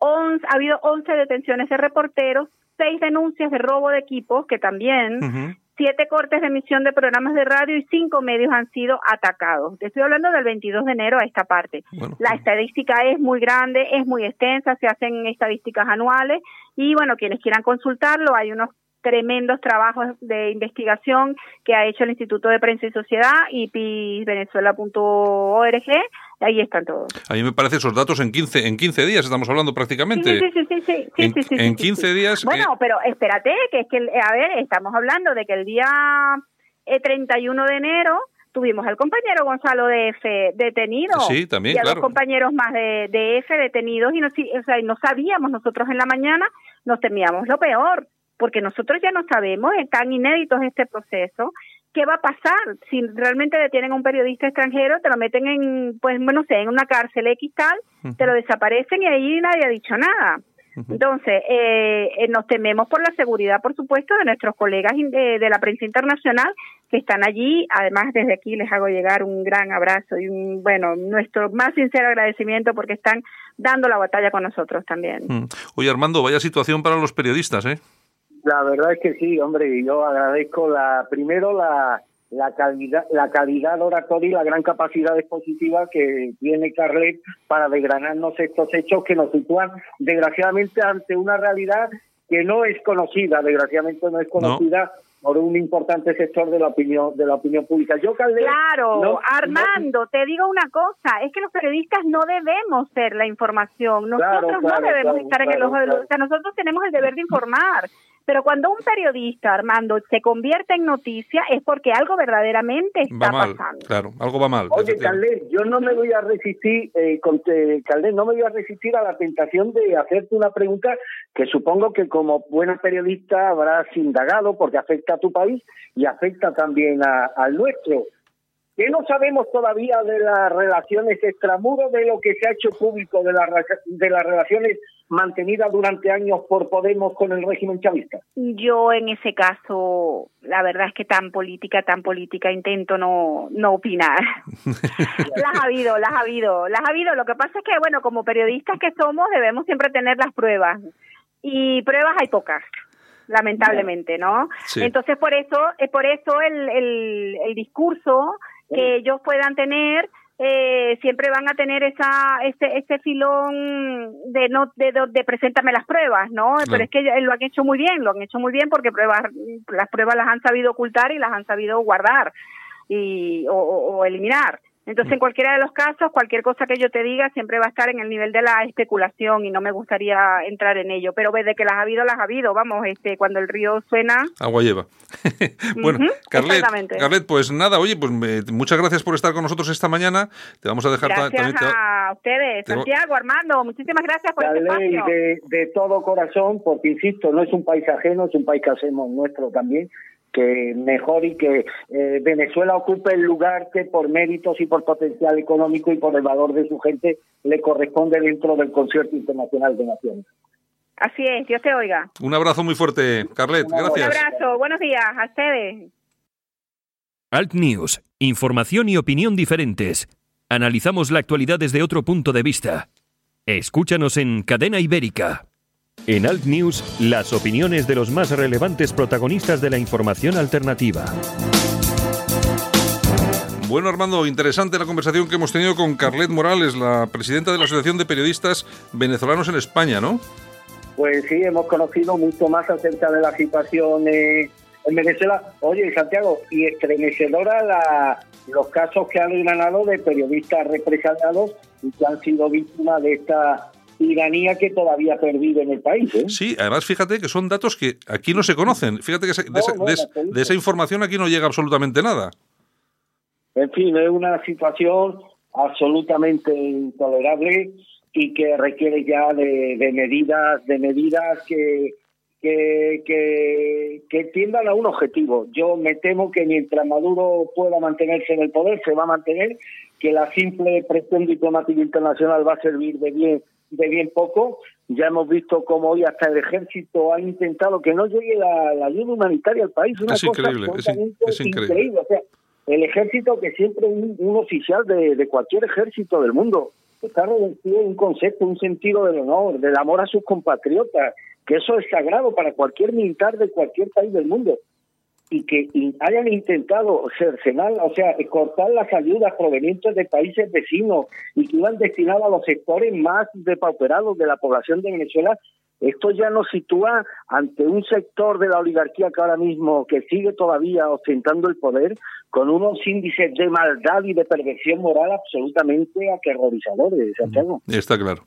S6: ha habido 11 detenciones de reporteros, 6 denuncias de robo de equipos, que también siete cortes de emisión de programas de radio y cinco medios han sido atacados. estoy hablando del 22 de enero a esta parte. la estadística es muy grande, es muy extensa, se hacen estadísticas anuales y bueno, quienes quieran consultarlo, hay unos tremendos trabajos de investigación que ha hecho el Instituto de Prensa y Sociedad, ipisvenezuela.org, ahí están todos.
S1: A mí me parece esos datos en 15, en 15 días, estamos hablando prácticamente.
S6: Sí, sí, sí, sí,
S1: en, en 15 días...
S6: Bueno, eh, pero espérate, que es que, a ver, estamos hablando de que el día 31 eh, de enero tuvimos al compañero Gonzalo de F detenido.
S1: Sí, también,
S6: y a
S1: dos
S6: compañeros más de, de F detenidos y no, o sea, no sabíamos nosotros en la mañana, nos temíamos lo peor porque nosotros ya no sabemos, están inéditos este proceso, qué va a pasar si realmente detienen a un periodista extranjero, te lo meten en, pues, no sé, en una cárcel X tal, te lo desaparecen y ahí nadie ha dicho nada. Entonces, eh, eh, nos tememos por la seguridad, por supuesto, de nuestros colegas de, de, la prensa internacional que están allí. Además, desde aquí les hago llegar un gran abrazo y un, bueno, nuestro más sincero agradecimiento porque están dando la batalla con nosotros también.
S1: Oye, Armando, vaya situación para los periodistas, ¿eh?
S5: La verdad es que sí, hombre, yo agradezco la primero la, la calidad, la calidad oratoria y la gran capacidad expositiva que tiene Carlet para desgranarnos estos hechos que nos sitúan desgraciadamente ante una realidad que no es conocida, desgraciadamente no es conocida por un importante sector de la opinión de la opinión pública. Yo,
S6: claro, Armando, te digo una cosa, es que los periodistas no debemos ser la información, nosotros no debemos estar en el ojo de los... O sea, nosotros tenemos el deber de informar. Pero cuando un periodista, Armando, se convierte en noticia es porque algo verdaderamente está pasando.
S1: Claro, algo va mal.
S5: Oye, Calder, yo no me voy a resistir, eh, con, no me voy a resistir a la tentación de hacerte una pregunta que supongo que como buena periodista habrás indagado porque afecta a tu país y afecta también al nuestro. ¿Qué no sabemos todavía de las relaciones extramuros, de lo que se ha hecho público, de, de las relaciones mantenidas durante años por Podemos con el régimen chavista?
S6: Yo en ese caso, la verdad es que tan política, tan política, intento no, no opinar. [laughs] las ha habido, las ha habido, las ha habido. Lo que pasa es que, bueno, como periodistas que somos, debemos siempre tener las pruebas. Y pruebas hay pocas lamentablemente, ¿no? Entonces por eso, es por eso el, el, el discurso que ellos puedan tener eh, siempre van a tener esa ese, ese filón de no de, de, preséntame las pruebas no pero es que lo han hecho muy bien lo han hecho muy bien porque pruebas las pruebas las han sabido ocultar y las han sabido guardar y o eliminar entonces, en cualquiera de los casos, cualquier cosa que yo te diga siempre va a estar en el nivel de la especulación y no me gustaría entrar en ello. Pero de que las ha habido, las ha habido. Vamos, este, cuando el río suena...
S1: Agua lleva. [laughs] bueno, Carlet, pues nada, oye, pues muchas gracias por estar con nosotros esta mañana. Te vamos a dejar...
S6: Gracias a ustedes, Santiago, Armando, muchísimas gracias por este espacio.
S5: De, de todo corazón, porque insisto, no es un país ajeno, es un país que hacemos nuestro también que mejor y que eh, Venezuela ocupe el lugar que por méritos y por potencial económico y por el valor de su gente le corresponde dentro del concierto internacional de naciones.
S6: Así es, Dios te oiga.
S1: Un abrazo muy fuerte, Carlet, gracias. Un
S6: abrazo, buenos días a ustedes.
S2: Alt News, información y opinión diferentes. Analizamos la actualidad desde otro punto de vista. Escúchanos en Cadena Ibérica. En Alt News, las opiniones de los más relevantes protagonistas de la información alternativa.
S1: Bueno, Armando, interesante la conversación que hemos tenido con Carlet Morales, la presidenta de la Asociación de Periodistas Venezolanos en España, ¿no?
S5: Pues sí, hemos conocido mucho más acerca de la situación en Venezuela. Oye, Santiago, y estremecedora la, los casos que han ganado de periodistas represaliados y que han sido víctimas de esta tiranía que todavía pervive en el país. ¿eh?
S1: Sí, además fíjate que son datos que aquí no se conocen. Fíjate que de, esa, información aquí no llega absolutamente nada.
S5: En fin, es una situación absolutamente intolerable y que requiere ya de, medidas, de medidas que, que, que, que, tiendan a un objetivo. Yo me temo que mientras Maduro pueda mantenerse en el poder, se va a mantener, que la simple presión diplomática internacional va a servir de bien de bien poco. Ya hemos visto cómo hoy hasta el ejército ha intentado que no llegue la, ayuda humanitaria al país. Una
S1: es increíble, es, increíble.
S5: O sea, el ejército que siempre un, un oficial de, de, cualquier ejército del mundo está revestido en un concepto, un sentido del honor, del amor a sus compatriotas, que eso es sagrado para cualquier militar de cualquier país del mundo y que hayan intentado cercenar, o sea, cortar las ayudas provenientes de países vecinos y que iban destinadas a los sectores más depauperados de la población de Venezuela, esto ya nos sitúa ante un sector de la oligarquía que ahora mismo que sigue todavía ostentando el poder con unos índices de maldad y de perversión moral absolutamente aterrorizadores, Santiago.
S1: Está claro.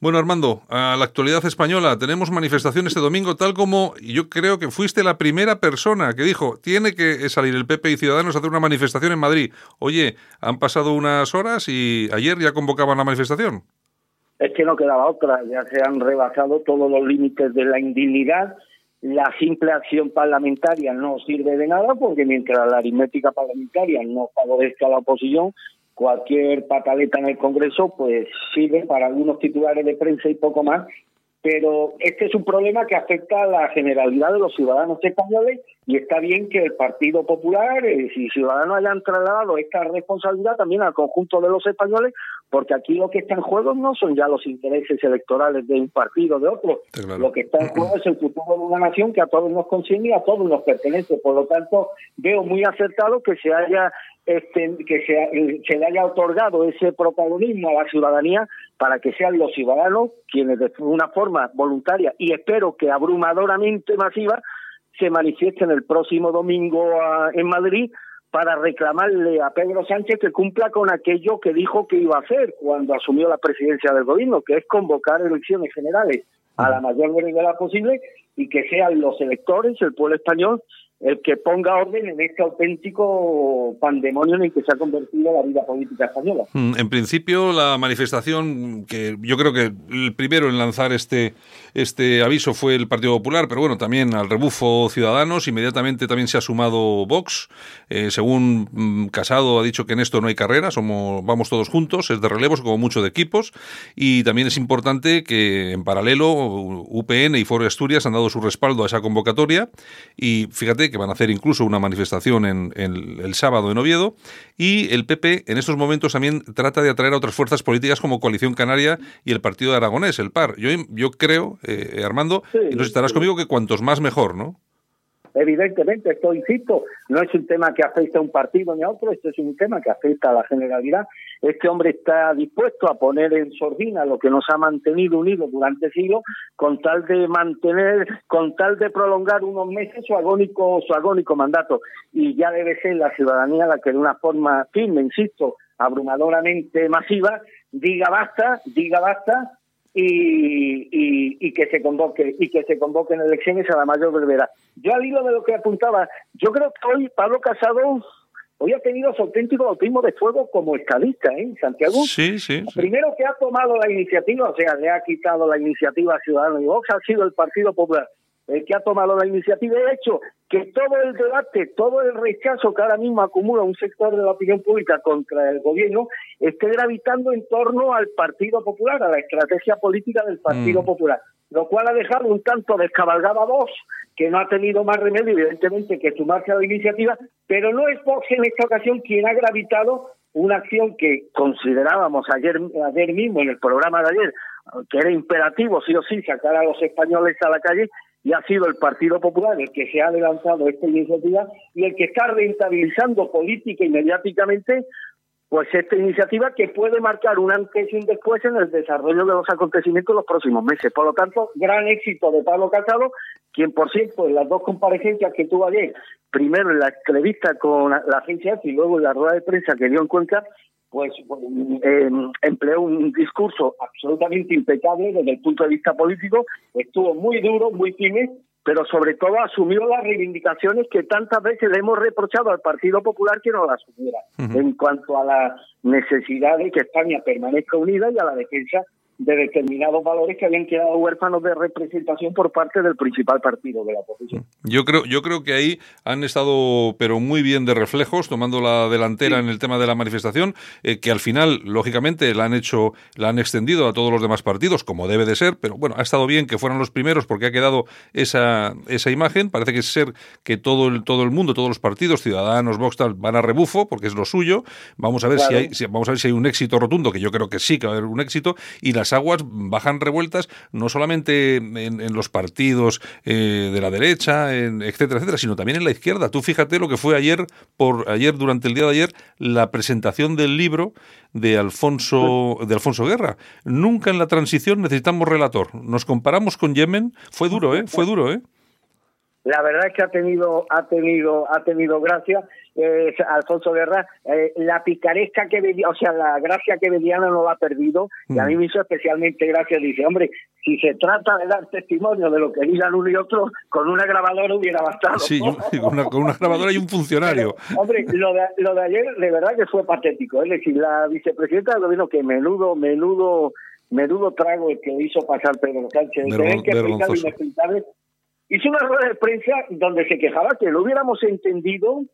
S1: Bueno, Armando, a la actualidad española tenemos manifestaciones este domingo, tal como yo creo que fuiste la primera persona que dijo, tiene que salir el PP y Ciudadanos a hacer una manifestación en Madrid. Oye, han pasado unas horas y ayer ya convocaban la manifestación
S5: es que no quedaba otra, ya se han rebasado todos los límites de la indignidad. La simple acción parlamentaria no sirve de nada porque mientras la aritmética parlamentaria no favorezca a la oposición, cualquier pataleta en el Congreso pues sirve para algunos titulares de prensa y poco más pero este es un problema que afecta a la generalidad de los ciudadanos españoles y está bien que el Partido Popular y eh, Ciudadanos hayan trasladado esta responsabilidad también al conjunto de los españoles, porque aquí lo que está en juego no son ya los intereses electorales de un partido o de otro, lo que está en juego es el futuro de una nación que a todos nos consigue y a todos nos pertenece. Por lo tanto, veo muy acertado que se haya este, que se, se, le haya otorgado ese protagonismo a la ciudadanía para que sean los ciudadanos quienes de una forma voluntaria y espero que abrumadoramente masiva se manifiesten el próximo domingo en Madrid para reclamarle a Pedro Sánchez que cumpla con aquello que dijo que iba a hacer cuando asumió la presidencia del gobierno, que es convocar elecciones generales a la mayor brevedad posible y que sean los electores, el pueblo español, el que ponga orden en este auténtico pandemonio en el que se ha convertido la vida política española.
S1: Mm, en principio, la manifestación, que yo creo que el primero en lanzar este, este aviso fue el Partido Popular, pero bueno, también al rebufo Ciudadanos, inmediatamente también se ha sumado Vox. Eh, según mm, Casado ha dicho que en esto no hay carrera, somos, vamos todos juntos, es de relevos, como mucho de equipos, y también es importante que en paralelo UPN y Foro Asturias han dado su respaldo a esa convocatoria, y fíjate que van a hacer incluso una manifestación en, el sábado en Oviedo, y el PP en estos momentos también trata de atraer a otras fuerzas políticas como Coalición Canaria y el Partido de Aragonés, el PAR. Yo, yo creo, eh, Armando, y nos estarás conmigo que cuantos más mejor, ¿no?
S5: Evidentemente, esto, insisto, no es un tema que afecta a un partido ni a otro, esto es un tema que afecta a la generalidad. Este hombre está dispuesto a poner en sordina lo que nos ha mantenido unidos durante siglos con tal de mantener, con tal de prolongar unos meses su agónico, su agónico mandato. Y ya debe ser la ciudadanía la que de una forma firme, insisto, abrumadoramente masiva, diga basta, diga basta y, y, que se convoque y que se convoquen elecciones a la mayor brevedad. Yo al hilo de lo que apuntaba, yo creo que hoy Pablo Casado hoy ha tenido su auténtico bautismo de fuego como estadista, ¿eh? Santiago.
S1: Sí, sí,
S5: Primero que ha tomado la iniciativa, o sea, le ha quitado la iniciativa a Ciudadanos y Vox, ha sido el Partido Popular el que ha tomado la iniciativa ha hecho que todo el debate, todo el rechazo que ahora mismo acumula un sector de la opinión pública contra el gobierno esté gravitando en torno al Partido Popular, a la estrategia política del Partido mm. Popular, lo cual ha dejado un tanto descabalgada a Vox, que no ha tenido más remedio, evidentemente, que sumarse a la iniciativa, pero no es Vox en esta ocasión quien ha gravitado una acción que considerábamos ayer, ayer mismo en el programa de ayer, que era imperativo sí o sí sacar a los españoles a la calle, y ha sido el Partido Popular el que se ha adelantado esta iniciativa y el que está rentabilizando política y mediáticamente pues esta iniciativa que puede marcar un antes y un después en el desarrollo de los acontecimientos en los próximos meses. Por lo tanto, gran éxito de Pablo Casado, quien por cierto en las dos comparecencias que tuvo ayer, primero en la entrevista con la agencia y luego en la rueda de prensa que dio en Cuenca, pues eh, empleó un discurso absolutamente impecable desde el punto de vista político, estuvo muy duro, muy firme, pero sobre todo asumió las reivindicaciones que tantas veces le hemos reprochado al Partido Popular que no las asumiera, en cuanto a la necesidad de que España permanezca unida y a la defensa de determinados valores que habían quedado huérfanos de representación por parte del principal partido de la oposición.
S1: Yo creo, yo creo que ahí han estado, pero muy bien de reflejos, tomando la delantera en el tema de la manifestación, eh, que al final, lógicamente, la han hecho, la han extendido a todos los demás partidos, como debe de ser, pero bueno, ha estado bien que fueran los primeros porque ha quedado esa, esa imagen. Parece que es ser que todo el, todo el mundo, todos los partidos, ciudadanos, Vox, van a rebufo, porque es lo suyo. Vamos a ver si hay, vamos a ver si hay un éxito rotundo, que yo creo que sí que va a haber un éxito, y la las aguas bajan revueltas no solamente en, los partidos eh, de la derecha, etcétera, etcétera, sino también en la izquierda. Tú fíjate lo que fue ayer, por ayer, durante el día de ayer, la presentación del libro de Alfonso, de Alfonso Guerra. Nunca en la transición necesitamos relator. Nos comparamos con Yemen, fue duro, ¿eh? Fue duro, ¿eh?
S5: La verdad es que ha tenido, ha tenido, ha tenido gracia eh, Alfonso Guerra, eh, la picaresca que veía, o sea, la gracia que veía no lo ha perdido, y a mí me hizo especialmente gracia, dice, hombre, si se trata de dar testimonio de lo que digan uno y otro, con una grabadora hubiera bastado.
S1: Sí, con una grabadora y un funcionario. [laughs]
S5: hombre, lo de, lo de ayer, de verdad que fue patético, es decir, la vicepresidenta del gobierno, que menudo, menudo, menudo trago el que hizo pasar Pedro Sánchez, que explicar hizo una rueda de prensa donde se quejaba que lo hubiéramos entendido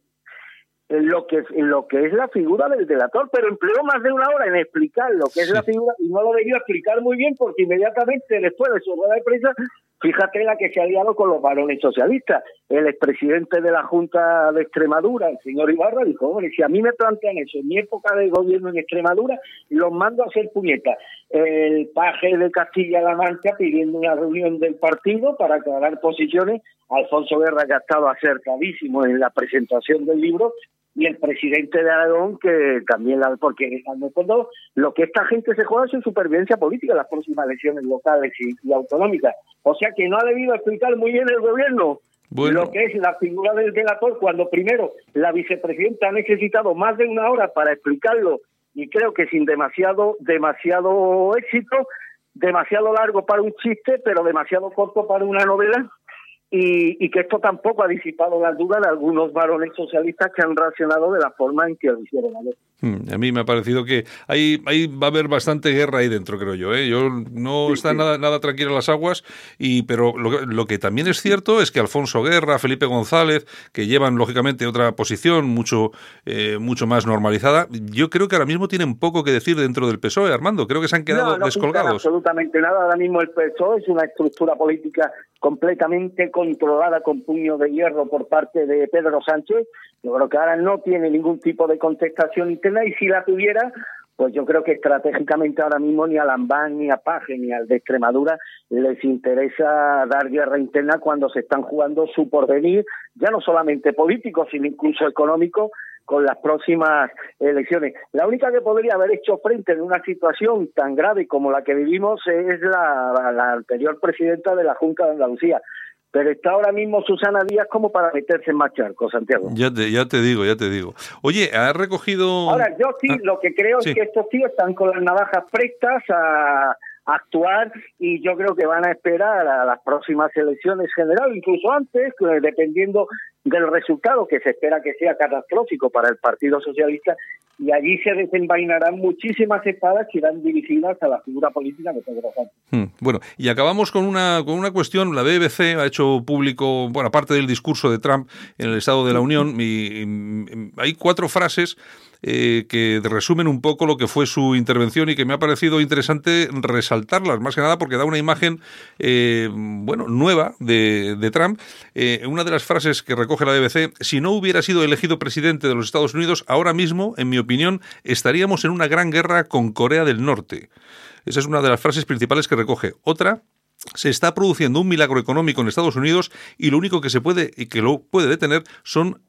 S5: lo que, lo que es la figura del delator, pero empleó más de una hora en explicar lo que es la figura y no lo debió explicar muy bien porque inmediatamente después de su rueda de prensa, fíjate la que se ha liado con los varones socialistas. El expresidente de la Junta de Extremadura, el señor Ibarra, dijo, hombre, si a mí me plantean eso en mi época de gobierno en Extremadura, los mando a hacer puñetas. El paje de Castilla-La Mancha pidiendo una reunión del partido para aclarar posiciones. Alfonso Guerra, que ha estado acercadísimo en la presentación del libro, y el presidente de Aragón que también la porque en el fondo lo que esta gente se juega es su supervivencia política en las próximas elecciones locales y, autonómicas. O sea que no ha debido explicar muy bien el gobierno lo que es la figura del delator, cuando primero la vicepresidenta ha necesitado más de una hora para explicarlo y creo que sin demasiado, demasiado éxito, demasiado largo para un chiste, pero demasiado corto para una novela y, y, que esto tampoco ha disipado las dudas de algunos varones socialistas que han reaccionado de la forma en que lo hicieron A
S1: mí me ha parecido que ahí, ahí va a haber bastante guerra ahí dentro, creo yo. ¿eh? yo no está nada, nada tranquilo las aguas, y pero lo, lo, que también es cierto es que Alfonso Guerra, Felipe González, que llevan lógicamente otra posición mucho, eh, mucho más normalizada, yo creo que ahora mismo tienen poco que decir dentro del PSOE, Armando. Creo que se han quedado
S5: no, no
S1: descolgados.
S5: absolutamente nada. Ahora mismo el PSOE es una estructura política completamente controlada con puño de hierro por parte de Pedro Sánchez. Yo creo que ahora no tiene ningún tipo de contestación interna y si la tuviera, pues yo creo que estratégicamente ahora mismo ni a Lambán, ni a Paje, ni al de Extremadura les interesa dar guerra interna cuando se están jugando su porvenir, ya no solamente político, sino incluso económico, con las próximas elecciones. La única que podría haber hecho frente en una situación tan grave como la que vivimos es la, la anterior presidenta de la Junta de Andalucía pero está ahora mismo Susana Díaz como para meterse en más charcos, Santiago.
S1: Ya te, ya te digo, ya te digo. Oye, ¿has recogido...?
S5: Ahora, yo sí, ah, lo que creo es que estos tíos están con las navajas prestas a, actuar y yo creo que van a esperar a las próximas elecciones generales, incluso antes, dependiendo del resultado que se espera que sea catastrófico para el Partido Socialista y allí se desenvainarán muchísimas espadas que irán dirigidas a la figura política de Pedro Sánchez.
S1: Hmm, bueno, y acabamos con una, con una cuestión. La BBC ha hecho público, bueno, aparte del discurso de Trump en el Estado de la Unión, y hay cuatro frases eh, que resumen un poco lo que fue su intervención y que me ha parecido interesante resaltarlas, más que nada porque da una imagen, eh, bueno, nueva de, Trump. Eh, una de las frases que recoge la BBC, si no hubiera sido elegido presidente de los Estados Unidos, ahora mismo, en mi opinión, estaríamos en una gran guerra con Corea del Norte. Esa es una de las frases principales que recoge. Otra, se está produciendo un milagro económico en Estados Unidos y lo único que se puede y que lo puede detener son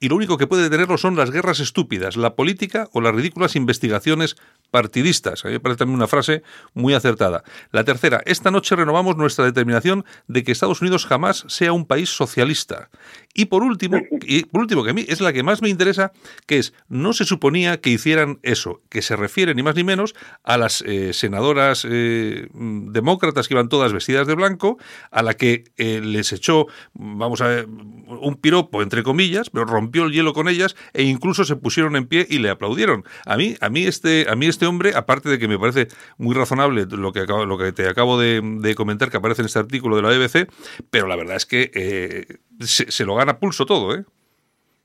S1: y lo único que puede detenerlo son las guerras estúpidas, la política o las ridículas investigaciones partidistas. A mí me parece también una frase muy acertada. La tercera, esta noche renovamos nuestra determinación de que Estados Unidos jamás sea un país socialista. Y por último, [laughs] y por último, que a mí es la que más me interesa, que es, no se suponía que hicieran eso, que se refiere ni más ni menos a las eh, senadoras eh, demócratas que iban todas vestidas de blanco, a la que eh, les echó, vamos a ver, un piropo, entre comillas, pero rompió el hielo con ellas e incluso se pusieron en pie y le aplaudieron. A mí, a mí este, a mí este hombre, aparte de que me parece muy razonable lo que, acabo, lo que te acabo de, comentar que aparece en este artículo de la BBC, pero la verdad es que se, lo gana pulso todo, ¿eh?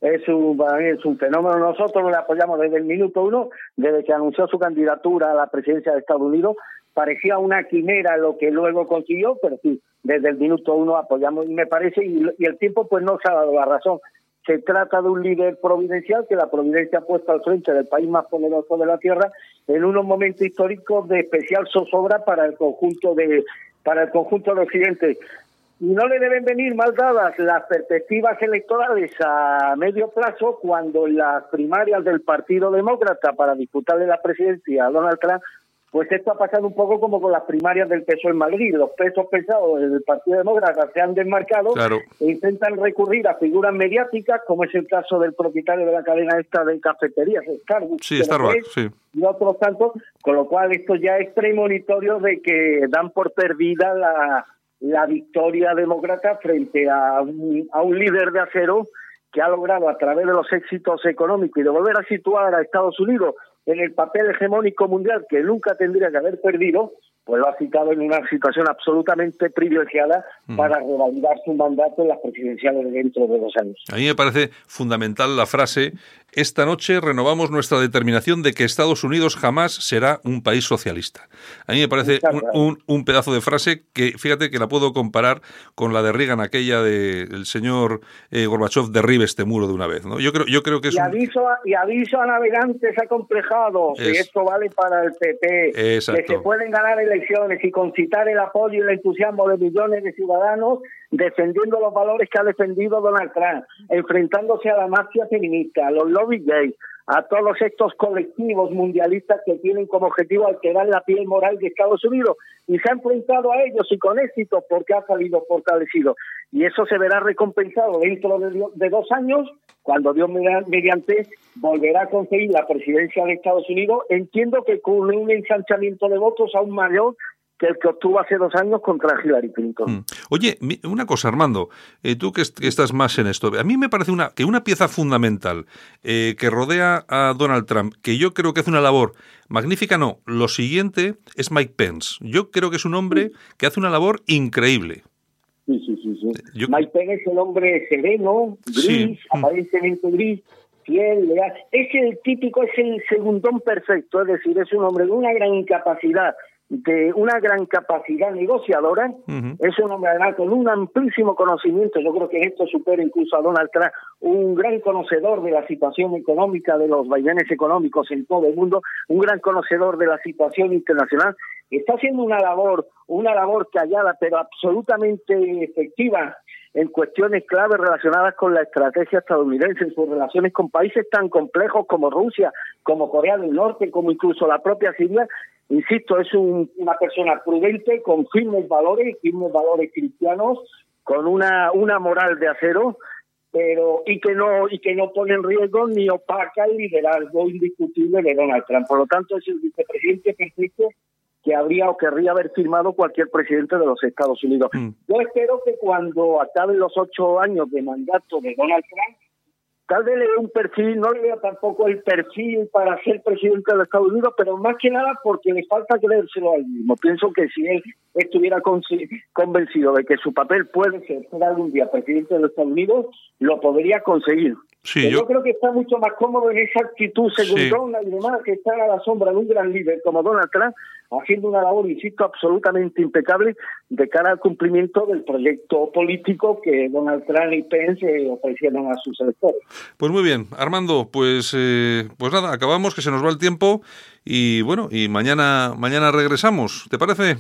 S5: Es un, es un fenómeno. Nosotros le apoyamos desde el minuto uno, desde que anunció su candidatura a la presidencia de Estados Unidos. Parecía una quimera lo que luego consiguió, pero sí, desde el minuto uno apoyamos y me parece, y, y el tiempo pues no se ha dado la razón. Se trata de un líder providencial que la providencia ha puesto al frente del país más poderoso de la tierra en unos momentos históricos de especial zozobra para el conjunto de para el conjunto de Occidente. Y no le deben venir mal dadas las perspectivas electorales a medio plazo cuando las primarias del Partido Demócrata para disputarle la presidencia a Donald Trump pues esto ha pasado un poco como con las primarias del PSOE en Madrid. Los pesos pesados del Partido Demócrata se han desmarcado e intentan recurrir a figuras mediáticas, como es el caso del propietario de la cadena esta de cafeterías, Starbucks,
S1: sí, Starbucks sí.
S5: y otros tantos, con lo cual esto ya es premonitorio de que dan por perdida la, la victoria demócrata frente a un, a un líder de acero que ha logrado a través de los éxitos económicos y de volver a situar a Estados Unidos en el papel hegemónico mundial que nunca tendría que haber perdido, pues lo ha citado en una situación absolutamente privilegiada para revalidar su mandato en las presidenciales dentro de dos años.
S1: A mí me parece fundamental la frase esta noche renovamos nuestra determinación de que Estados Unidos jamás será un país socialista. A mí me parece un, pedazo de frase que, fíjate, que la puedo comparar con la de Reagan, aquella del señor eh, Gorbachev, derribe este muro de una vez. ¿no? Yo, creo, yo creo que es
S5: y, aviso a, y aviso a navegantes acomplejados que esto vale para el PP, que se pueden ganar elecciones y concitar el apoyo y el entusiasmo de millones de ciudadanos defendiendo los valores que ha defendido Donald Trump, enfrentándose a la mafia feminista, a los lobby gays, a todos estos colectivos mundialistas que tienen como objetivo alterar la piel moral de Estados Unidos y se ha enfrentado a ellos y con éxito porque ha salido fortalecido. Y eso se verá recompensado dentro de, dos años, cuando Dios mediante volverá a conseguir la presidencia de Estados Unidos. Entiendo que con un ensanchamiento de votos aún mayor que el que obtuvo hace dos años contra Hillary Clinton. Mm.
S1: Oye, una cosa, Armando, eh, tú que, estás más en esto, a mí me parece una, que una pieza fundamental eh, que rodea a Donald Trump, que yo creo que hace una labor magnífica, no, lo siguiente es Mike Pence. Yo creo que es un hombre que hace una labor increíble.
S5: Sí, sí, sí. sí. Mike Pence es un hombre sereno, gris, mm. aparentemente gris, fiel, leal. Es el típico, es el segundón perfecto, es decir, es un hombre de una gran capacidad de una gran capacidad negociadora, es un hombre además con un amplísimo conocimiento, yo creo que esto supera incluso a Donald Trump, un gran conocedor de la situación económica, de los vaivenes económicos en todo el mundo, un gran conocedor de la situación internacional, está haciendo una labor, una labor callada pero absolutamente efectiva en cuestiones claves relacionadas con la estrategia estadounidense, en sus relaciones con países tan complejos como Rusia, como Corea del Norte, como incluso la propia Siria, Insisto, es una persona prudente, con firmes valores, firmes valores cristianos, con una, una moral de acero, pero y que no y que no pone en riesgo ni opaca el liderazgo indiscutible de Donald Trump. Por lo tanto, es el vicepresidente perfecto que habría o querría haber firmado cualquier presidente de los Estados Unidos. Mm. Yo espero que cuando acaben los ocho años de mandato de Donald Trump, Tal vez le dé un perfil, no le veo tampoco el perfil para ser presidente de los Estados Unidos, pero más que nada porque le falta creérselo al mismo. Pienso que si él estuviera convencido de que su papel puede ser ser algún día presidente de los Estados Unidos, lo podría conseguir. Sí, yo... creo que está mucho más cómodo en esa actitud según Donald y demás, que está a la sombra de un gran líder como Donald Trump, haciendo una labor, insisto, absolutamente impecable de cara al cumplimiento del proyecto político que Donald Trump y Pence ofrecieron a sus electores.
S1: Pues muy bien, Armando, pues, eh, pues nada, acabamos, que se nos va el tiempo y bueno, y mañana, mañana regresamos, ¿te parece?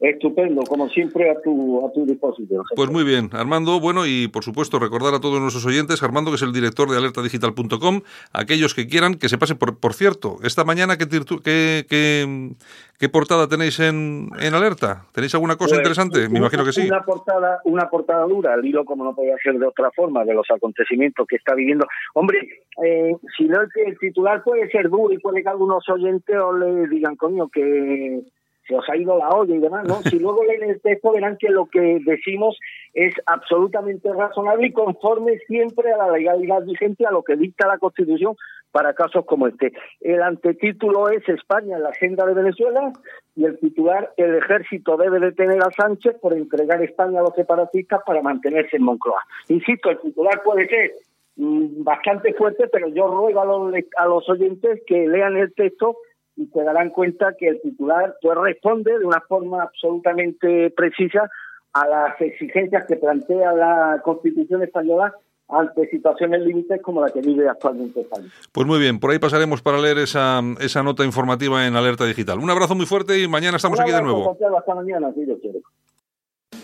S5: Estupendo, como siempre, a tu, a tu disposición.
S1: Pues muy bien, Armando. Bueno, y por supuesto, recordar a todos nuestros oyentes, Armando, que es el director de alertadigital.com, aquellos que quieran que se pase por, por cierto, esta mañana, ¿qué, qué, qué, portada tenéis en, en alerta? ¿Tenéis alguna cosa pues, interesante? Me imagino que sí.
S5: Una portada, una portada dura, al hilo, como no podía ser de otra forma, de los acontecimientos que está viviendo. Hombre, eh, si no, el titular puede ser duro y puede que algunos oyentes o le digan, coño, que se os ha ido la olla y demás, ¿no? [laughs] Si luego leen el texto verán que lo que decimos es absolutamente razonable y conforme siempre a la legalidad vigente, a lo que dicta la Constitución para casos como este. El antetítulo es España en la agenda de Venezuela y el titular El ejército debe detener a Sánchez por entregar España a los separatistas para mantenerse en Moncloa. Insisto, el titular puede ser mm, bastante fuerte, pero yo ruego a los, a los oyentes que lean el texto y se darán cuenta que el titular pues responde de una forma absolutamente precisa a las exigencias que plantea la Constitución española ante situaciones límites como la que vive actualmente España.
S1: Pues muy bien, por ahí pasaremos para leer esa, esa nota informativa en Alerta Digital. Un abrazo muy fuerte y mañana estamos aquí de nuevo.
S5: Hasta mañana,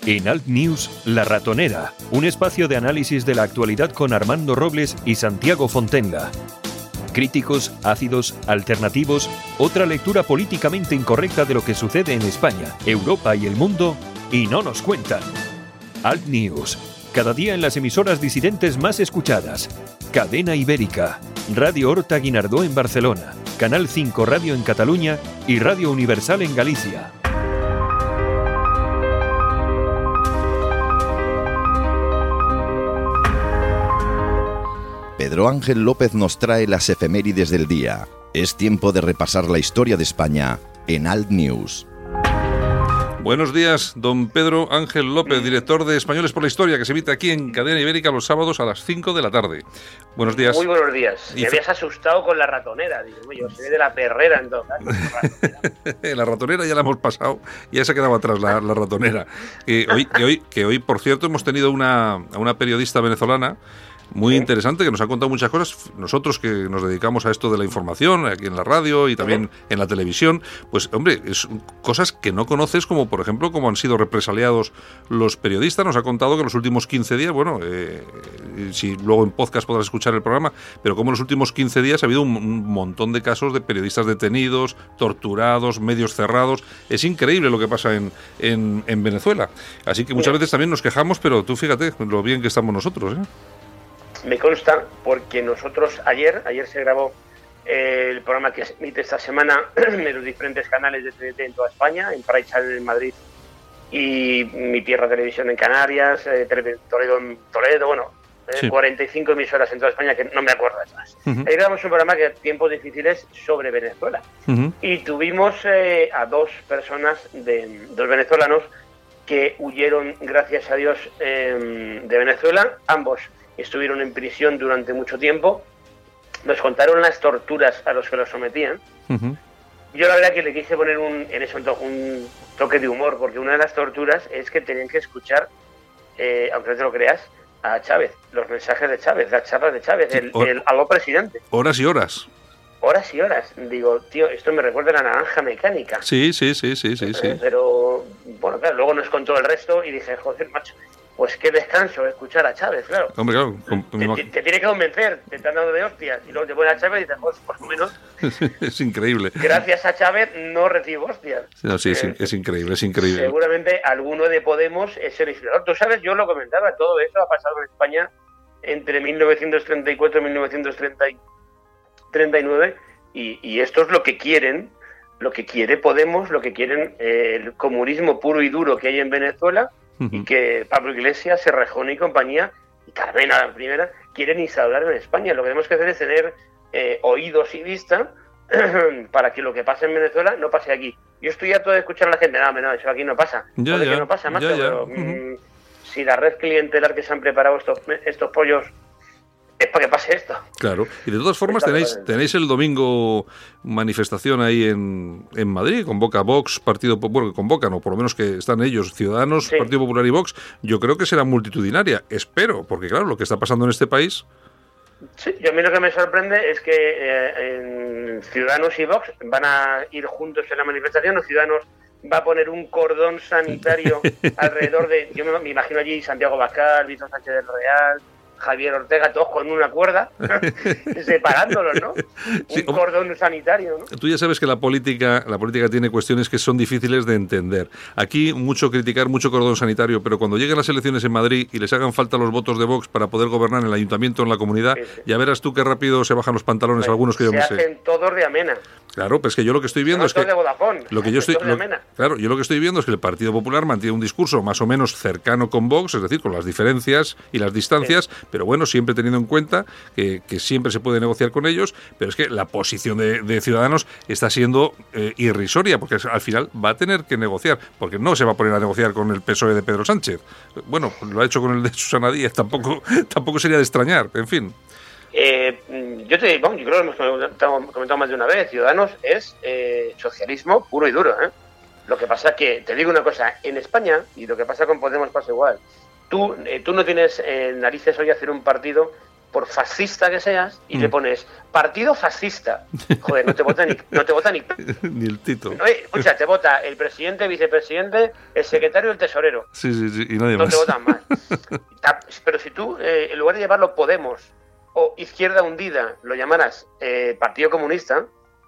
S2: En Alt News, La Ratonera, un espacio de análisis de la actualidad con Armando Robles y Santiago Fontenga críticos, ácidos, alternativos, otra lectura políticamente incorrecta de lo que sucede en España, Europa y el mundo, y no nos cuentan. Alt News, cada día en las emisoras disidentes más escuchadas. Cadena Ibérica, Radio Horta Guinardó en Barcelona, Canal 5 Radio en Cataluña y Radio Universal en Galicia.
S7: Pedro Ángel López nos trae las efemérides del día. Es tiempo de repasar la historia de España en Alt News.
S1: Buenos días, don Pedro Ángel López, director de Españoles por la Historia, que se emite aquí en Cadena Ibérica los sábados a las 5 de la tarde. Buenos días.
S8: Muy buenos días. Me habías asustado con la ratonera. Digo, yo soy de la perrera entonces. [laughs]
S1: la ratonera ya la hemos pasado, ya se ha quedado atrás la, ratonera. hoy, que, hoy, que hoy, por cierto, hemos tenido una, una periodista venezolana muy interesante, que nos ha contado muchas cosas. Nosotros que nos dedicamos a esto de la información, aquí en la radio y también en la televisión, pues hombre, es cosas que no conoces, como por ejemplo, cómo han sido represaliados los periodistas. Nos ha contado que en los últimos 15 días, bueno, eh, si luego en podcast podrás escuchar el programa, pero como en los últimos 15 días ha habido un, un montón de casos de periodistas detenidos, torturados, medios cerrados. Es increíble lo que pasa en, en, en Venezuela. Así que muchas veces también nos quejamos, pero tú fíjate lo bien que estamos nosotros. ¿eh?
S8: Me consta porque nosotros ayer, ayer se grabó eh, el programa que se emite esta semana [clears throat] en los diferentes canales de TDT en toda España, en Pride Channel en Madrid y Mi Tierra Televisión en Canarias, eh, Toledo en Toledo, bueno, eh,
S1: Sí.
S8: 45 emisoras en toda España que no me acuerdo.
S1: Ujú.
S8: Ahí grabamos un programa que tiempos difíciles sobre Venezuela. Y tuvimos eh, a dos personas, de, dos venezolanos, que huyeron, gracias a Dios, eh, de Venezuela. Ambos estuvieron en prisión durante mucho tiempo. Nos contaron las torturas a los que los sometían. Yo la verdad que le quise poner un, en eso un, to- un toque de humor, porque una de las torturas es que tenían que escuchar, eh, aunque no te lo creas, a Chávez, los mensajes de Chávez, las charlas de Chávez, el, el aló presidente.
S1: Horas y horas.
S8: Horas y horas. Digo, tío, esto me recuerda a la naranja mecánica.
S1: Sí, sí, sí, sí, sí, sí.
S8: Pero, bueno, claro, luego nos contó el resto y dije, joder, macho, pues qué descanso escuchar a Chávez, claro.
S1: Hombre, claro.
S8: Te, tiene que convencer, te están dando de hostias. Y luego te pones a Chávez y dices, pues por lo menos, [laughs]
S1: es increíble.
S8: gracias a Chávez no recibo hostias.
S1: No, sí, es,
S8: Eh,
S1: es increíre, es increíble.
S8: Seguramente alguno de Podemos es el inspirador. Tú sabes, yo lo comentaba, todo eso ha pasado en España entre 1934 y 1939 y, y esto es lo que quieren, lo que quiere Podemos, lo que quieren eh, el comunismo puro y duro que hay en Venezuela y que Pablo Iglesias, Serrajón y compañía y Carmena la primera quieren instaurar en España. Lo que tenemos que hacer es tener eh, oídos y vista [clears throat] para que lo que pase en Venezuela no pase aquí. Yo estoy harto de escuchar a la gente, no, no, eso aquí no pasa.
S1: Ya,
S8: que no pasa, macho, pero, mm, si la red clientelar que se han preparado estos, estos pollos es para que pase esto.
S1: Claro. Y de todas formas tenéis, tenéis el domingo manifestación ahí en, en Madrid, convoca Vox, Partido Po- bueno, convocan, o por lo menos que están ellos, Ciudadanos,
S8: Sí.
S1: Partido Popular y Vox. Yo creo que será multitudinaria, espero, porque claro, lo que está pasando en este país...
S8: Sí, yo a mí lo que me sorprende es que eh, en Ciudadanos y Vox van a ir juntos en la manifestación, o Ciudadanos va a poner un cordón sanitario [laughs] alrededor de, yo me, me imagino allí Santiago Bascal, Víctor Sánchez del Real, Javier Ortega, todos con una cuerda, [laughs] separándolos, ¿no?
S1: Sí,
S8: un cordón sanitario, ¿no?
S1: Tú ya sabes que la política, la política tiene cuestiones que son difíciles de entender. Aquí mucho criticar, mucho cordón sanitario, pero cuando lleguen las elecciones en Madrid y les hagan falta los votos de Vox para poder gobernar en el ayuntamiento, en la comunidad,
S8: Sí, sí.
S1: ya verás tú qué rápido se bajan los pantalones algunos que yo
S8: se
S1: me sé.
S8: hacen todos de amena.
S1: Claro, pues que yo lo que estoy viendo es que
S8: de Vodafone,
S1: lo que yo estoy lo- claro, yo lo que estoy viendo es que el Partido Popular mantiene un discurso más o menos cercano con Vox, es decir, con las diferencias y las distancias, pero bueno, siempre teniendo en cuenta que, siempre se puede negociar con ellos, pero es que la posición de, Ciudadanos está siendo eh, irrisoria, porque al final va a tener que negociar, porque no se va a poner a negociar con el PSOE de Pedro Sánchez. Bueno, lo ha hecho con el de Susana Díaz, tampoco, [laughs] tampoco sería de extrañar, en fin.
S8: Eh, mm, yo te vamos, yo creo que hemos comentado, comentado más de una vez, Ciudadanos es eh, socialismo puro y duro. ¿eh? Lo que pasa que, te digo una cosa, en España, y lo que pasa con Podemos pasa igual, tú, eh, tú no tienes eh, narices hoy a hacer un partido, por fascista que seas, y le
S1: Mm.
S8: pones partido fascista. Joder, no te vota ni... No te vota ni [laughs]
S1: Ni el Tito.
S8: no, eh, escucha, te vota el presidente, vicepresidente, el secretario y el tesorero.
S1: Sí, sí, sí, y nadie
S8: No
S1: más.
S8: te votan más. [laughs] Pero si tú, eh, en lugar de llamarlo Podemos o Izquierda Hundida, lo llamaras eh, Partido Comunista,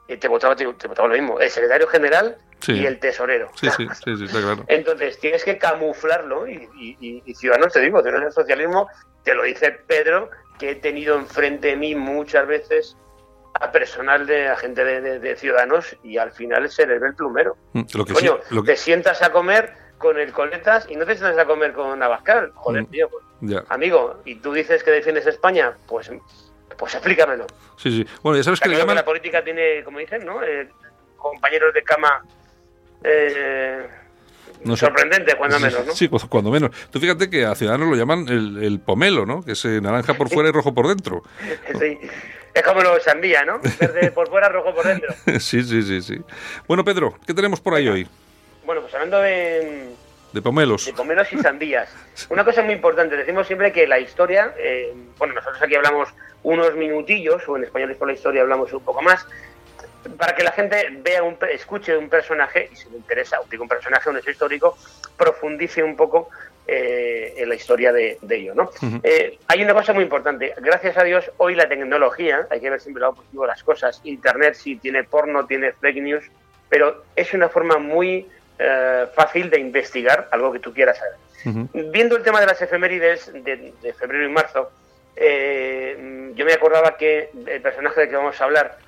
S8: eh, te, votaba, te, te votaba lo mismo. El secretario general
S1: Sí.
S8: y el tesorero.
S1: Sí, sí, está claro. [laughs]
S8: Entonces tienes que camuflarlo y, y- y- y Ciudadanos, te digo, de el socialismo, te lo dice Pedro, que he tenido enfrente de mí muchas veces a personal de a gente de, de- de Ciudadanos y al final se les ve el plumero.
S1: Mm, Lo que
S8: Coño,
S1: lo que-
S8: te sientas a comer con el Coletas y no te sientas a comer con Abascal. Joder,
S1: Mm.
S8: tío, pues, amigo, ¿y tú dices que defiendes España? Pues, pues explícamelo.
S1: Sí, sí. Bueno, ya sabes que le
S8: la política tiene, como dicen, ¿no? Eh, compañeros de cama eh,
S1: No sé.
S8: sorprendente, cuando menos, ¿no?
S1: Sí, cu- cuando menos. Tú fíjate que a Ciudadanos lo llaman el, el pomelo, ¿no? Que es eh, naranja por fuera y rojo por dentro. [laughs]
S8: Sí. Es como los sandía, ¿no? Verde por fuera, rojo por dentro. [laughs]
S1: sí, sí, sí, sí. Bueno, Pedro, ¿qué tenemos por ahí hoy?
S8: Bueno, pues hablando de,
S1: De pomelos.
S8: De pomelos y sandías. [laughs] Una cosa muy importante, decimos siempre que la historia, eh, bueno, nosotros aquí hablamos unos minutillos, o en español por la historia hablamos un poco más, para que la gente vea, un, escuche un personaje, y si le interesa, digo un personaje, un hecho histórico, profundice un poco eh, en la historia de, ello. ¿no? Eh, hay una cosa muy importante. Gracias a Dios, hoy la tecnología, hay que ver siempre lo positivo de las cosas. Internet sí tiene porno, tiene fake news, pero es una forma muy eh, fácil de investigar algo que tú quieras saber. Viendo el tema de las efemérides de, de febrero y marzo, yo me acordaba que el personaje del que vamos a hablar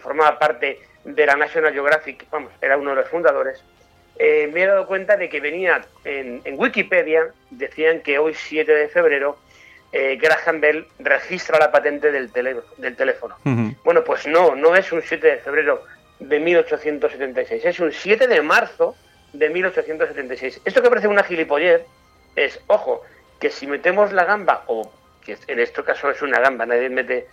S8: formaba parte de la National Geographic, vamos, era uno de los fundadores, eh, me he dado cuenta de que venía en, Wikipedia, decían que hoy 7 de febrero eh, Graham Bell registra la patente del, del teléfono. Bueno, pues no, no es un 7 de febrero de 1876, es un 7 de marzo de 1876. Esto que parece una gilipollez es, ojo, que si metemos la gamba, o que en este caso es una gamba, nadie mete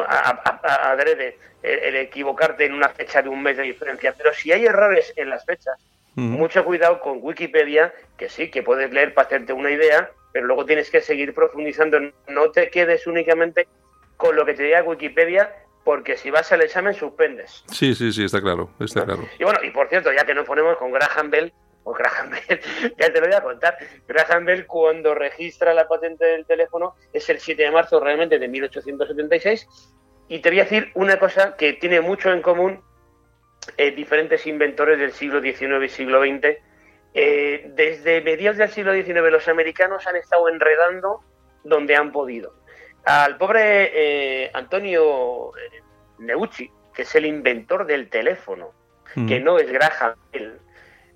S8: adrede el equivocarte en una fecha de un mes de diferencia, pero si hay errores en las fechas, mucho cuidado con Wikipedia, que sí, que puedes leer para hacerte una idea, pero luego tienes que seguir profundizando. No te quedes únicamente con lo que te diga Wikipedia, porque si vas al examen suspendes.
S1: Sí, sí, sí, está claro, está claro.
S8: Y bueno, y por cierto, ya que nos ponemos con Graham Bell, o Graham Bell, [laughs] ya te lo voy a contar. Graham Bell cuando registra la patente del teléfono es el 7 de marzo realmente de 1876 y te voy a decir una cosa que tiene mucho en común eh, diferentes inventores del siglo XIX y siglo XX. Eh, desde mediados del siglo XIX los americanos han estado enredando donde han podido. Al pobre eh, Antonio Neucci, que es el inventor del teléfono, que no es Graham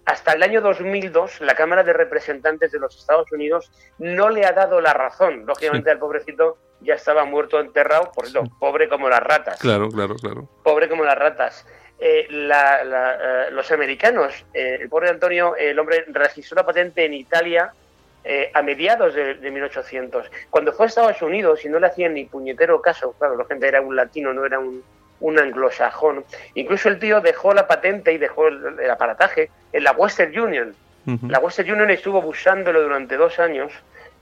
S8: hasta el año 2002 la Cámara de Representantes de los Estados Unidos no le ha dado la razón. Lógicamente al pobrecito ya estaba muerto enterrado, por eso, pobre como las ratas.
S1: Claro, claro, claro.
S8: Pobre como las ratas. Eh, eh, los americanos, eh, el pobre Antonio, el hombre registró la patente en Italia a mediados de, 1800. Cuando fue a Estados Unidos y no le hacían ni puñetero caso, claro, la gente era un latino, no era un, anglosajón. Incluso el tío dejó la patente y dejó el, aparataje en la Western Union. La Western Union estuvo buscándolo durante dos años,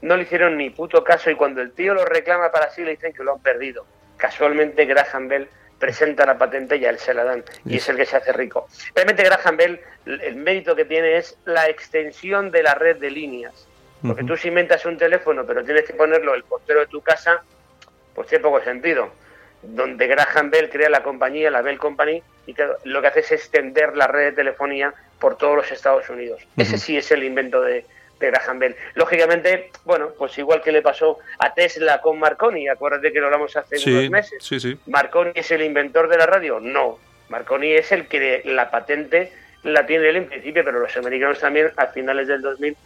S8: no le hicieron ni puto caso y cuando el tío lo reclama para sí le dicen que lo han perdido. Casualmente Graham Bell presenta la patente y a él se la dan. Y es el que se hace rico. Realmente Graham Bell, el mérito que tiene es la extensión de la red de líneas. Porque tú si inventas un teléfono, pero tienes que ponerlo el portero de tu casa, pues tiene poco sentido. Donde Graham Bell crea la compañía, la Bell Company, y lo que hace es extender la red de telefonía por todos los Estados Unidos. Ese sí es el invento de, de Graham Bell. Lógicamente, bueno, pues igual que le pasó a Tesla con Marconi, acuérdate que lo hablamos hace unos meses.
S1: Sí, sí.
S8: ¿Marconi es el inventor de la radio? No. Marconi es el que la patente la tiene él en principio, pero los americanos también a finales del 2000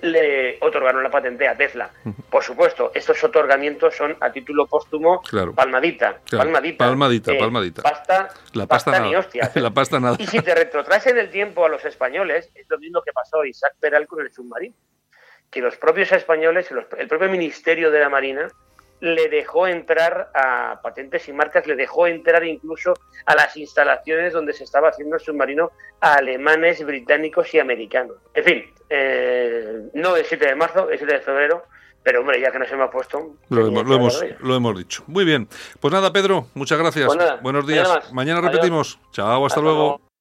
S8: le otorgaron la patente a Tesla. Por supuesto, estos otorgamientos son a título póstumo palmadita, palmadita.
S1: Palmadita, eh, palmadita.
S8: Pasta,
S1: la pasta,
S8: ni hostia. [laughs]
S1: la pasta nada.
S8: Y si te retrotraes en el tiempo a los españoles, es lo mismo que pasó Isaac Peral con el submarino. Que los propios españoles, el propio Ministerio de la Marina, le dejó entrar a patentes y marcas, le dejó entrar incluso a las instalaciones donde se estaba haciendo el submarino a alemanes, británicos y americanos. En fin, eh, no el 7 de marzo, el 7 de febrero, pero hombre, ya que nos hemos puesto...
S1: Lo, hemos, lo hemos, dicho. Muy bien. Pues nada, Pedro, muchas gracias.
S8: Pues
S1: Buenos días. Mañana, repetimos. Chao, hasta, luego.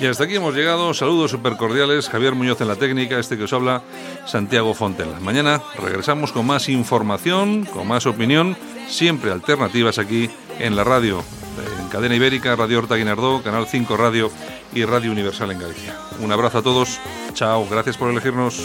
S1: Y hasta aquí hemos llegado. Saludos super cordiales. Javier Muñoz en la técnica, este que os habla, Santiago Fontela. Mañana regresamos con más información, con más opinión, siempre alternativas aquí en la radio, en Cadena Ibérica, Radio Horta Guinardó, Canal 5 Radio y Radio Universal en Galicia. Un abrazo a todos. Chao. Gracias por elegirnos.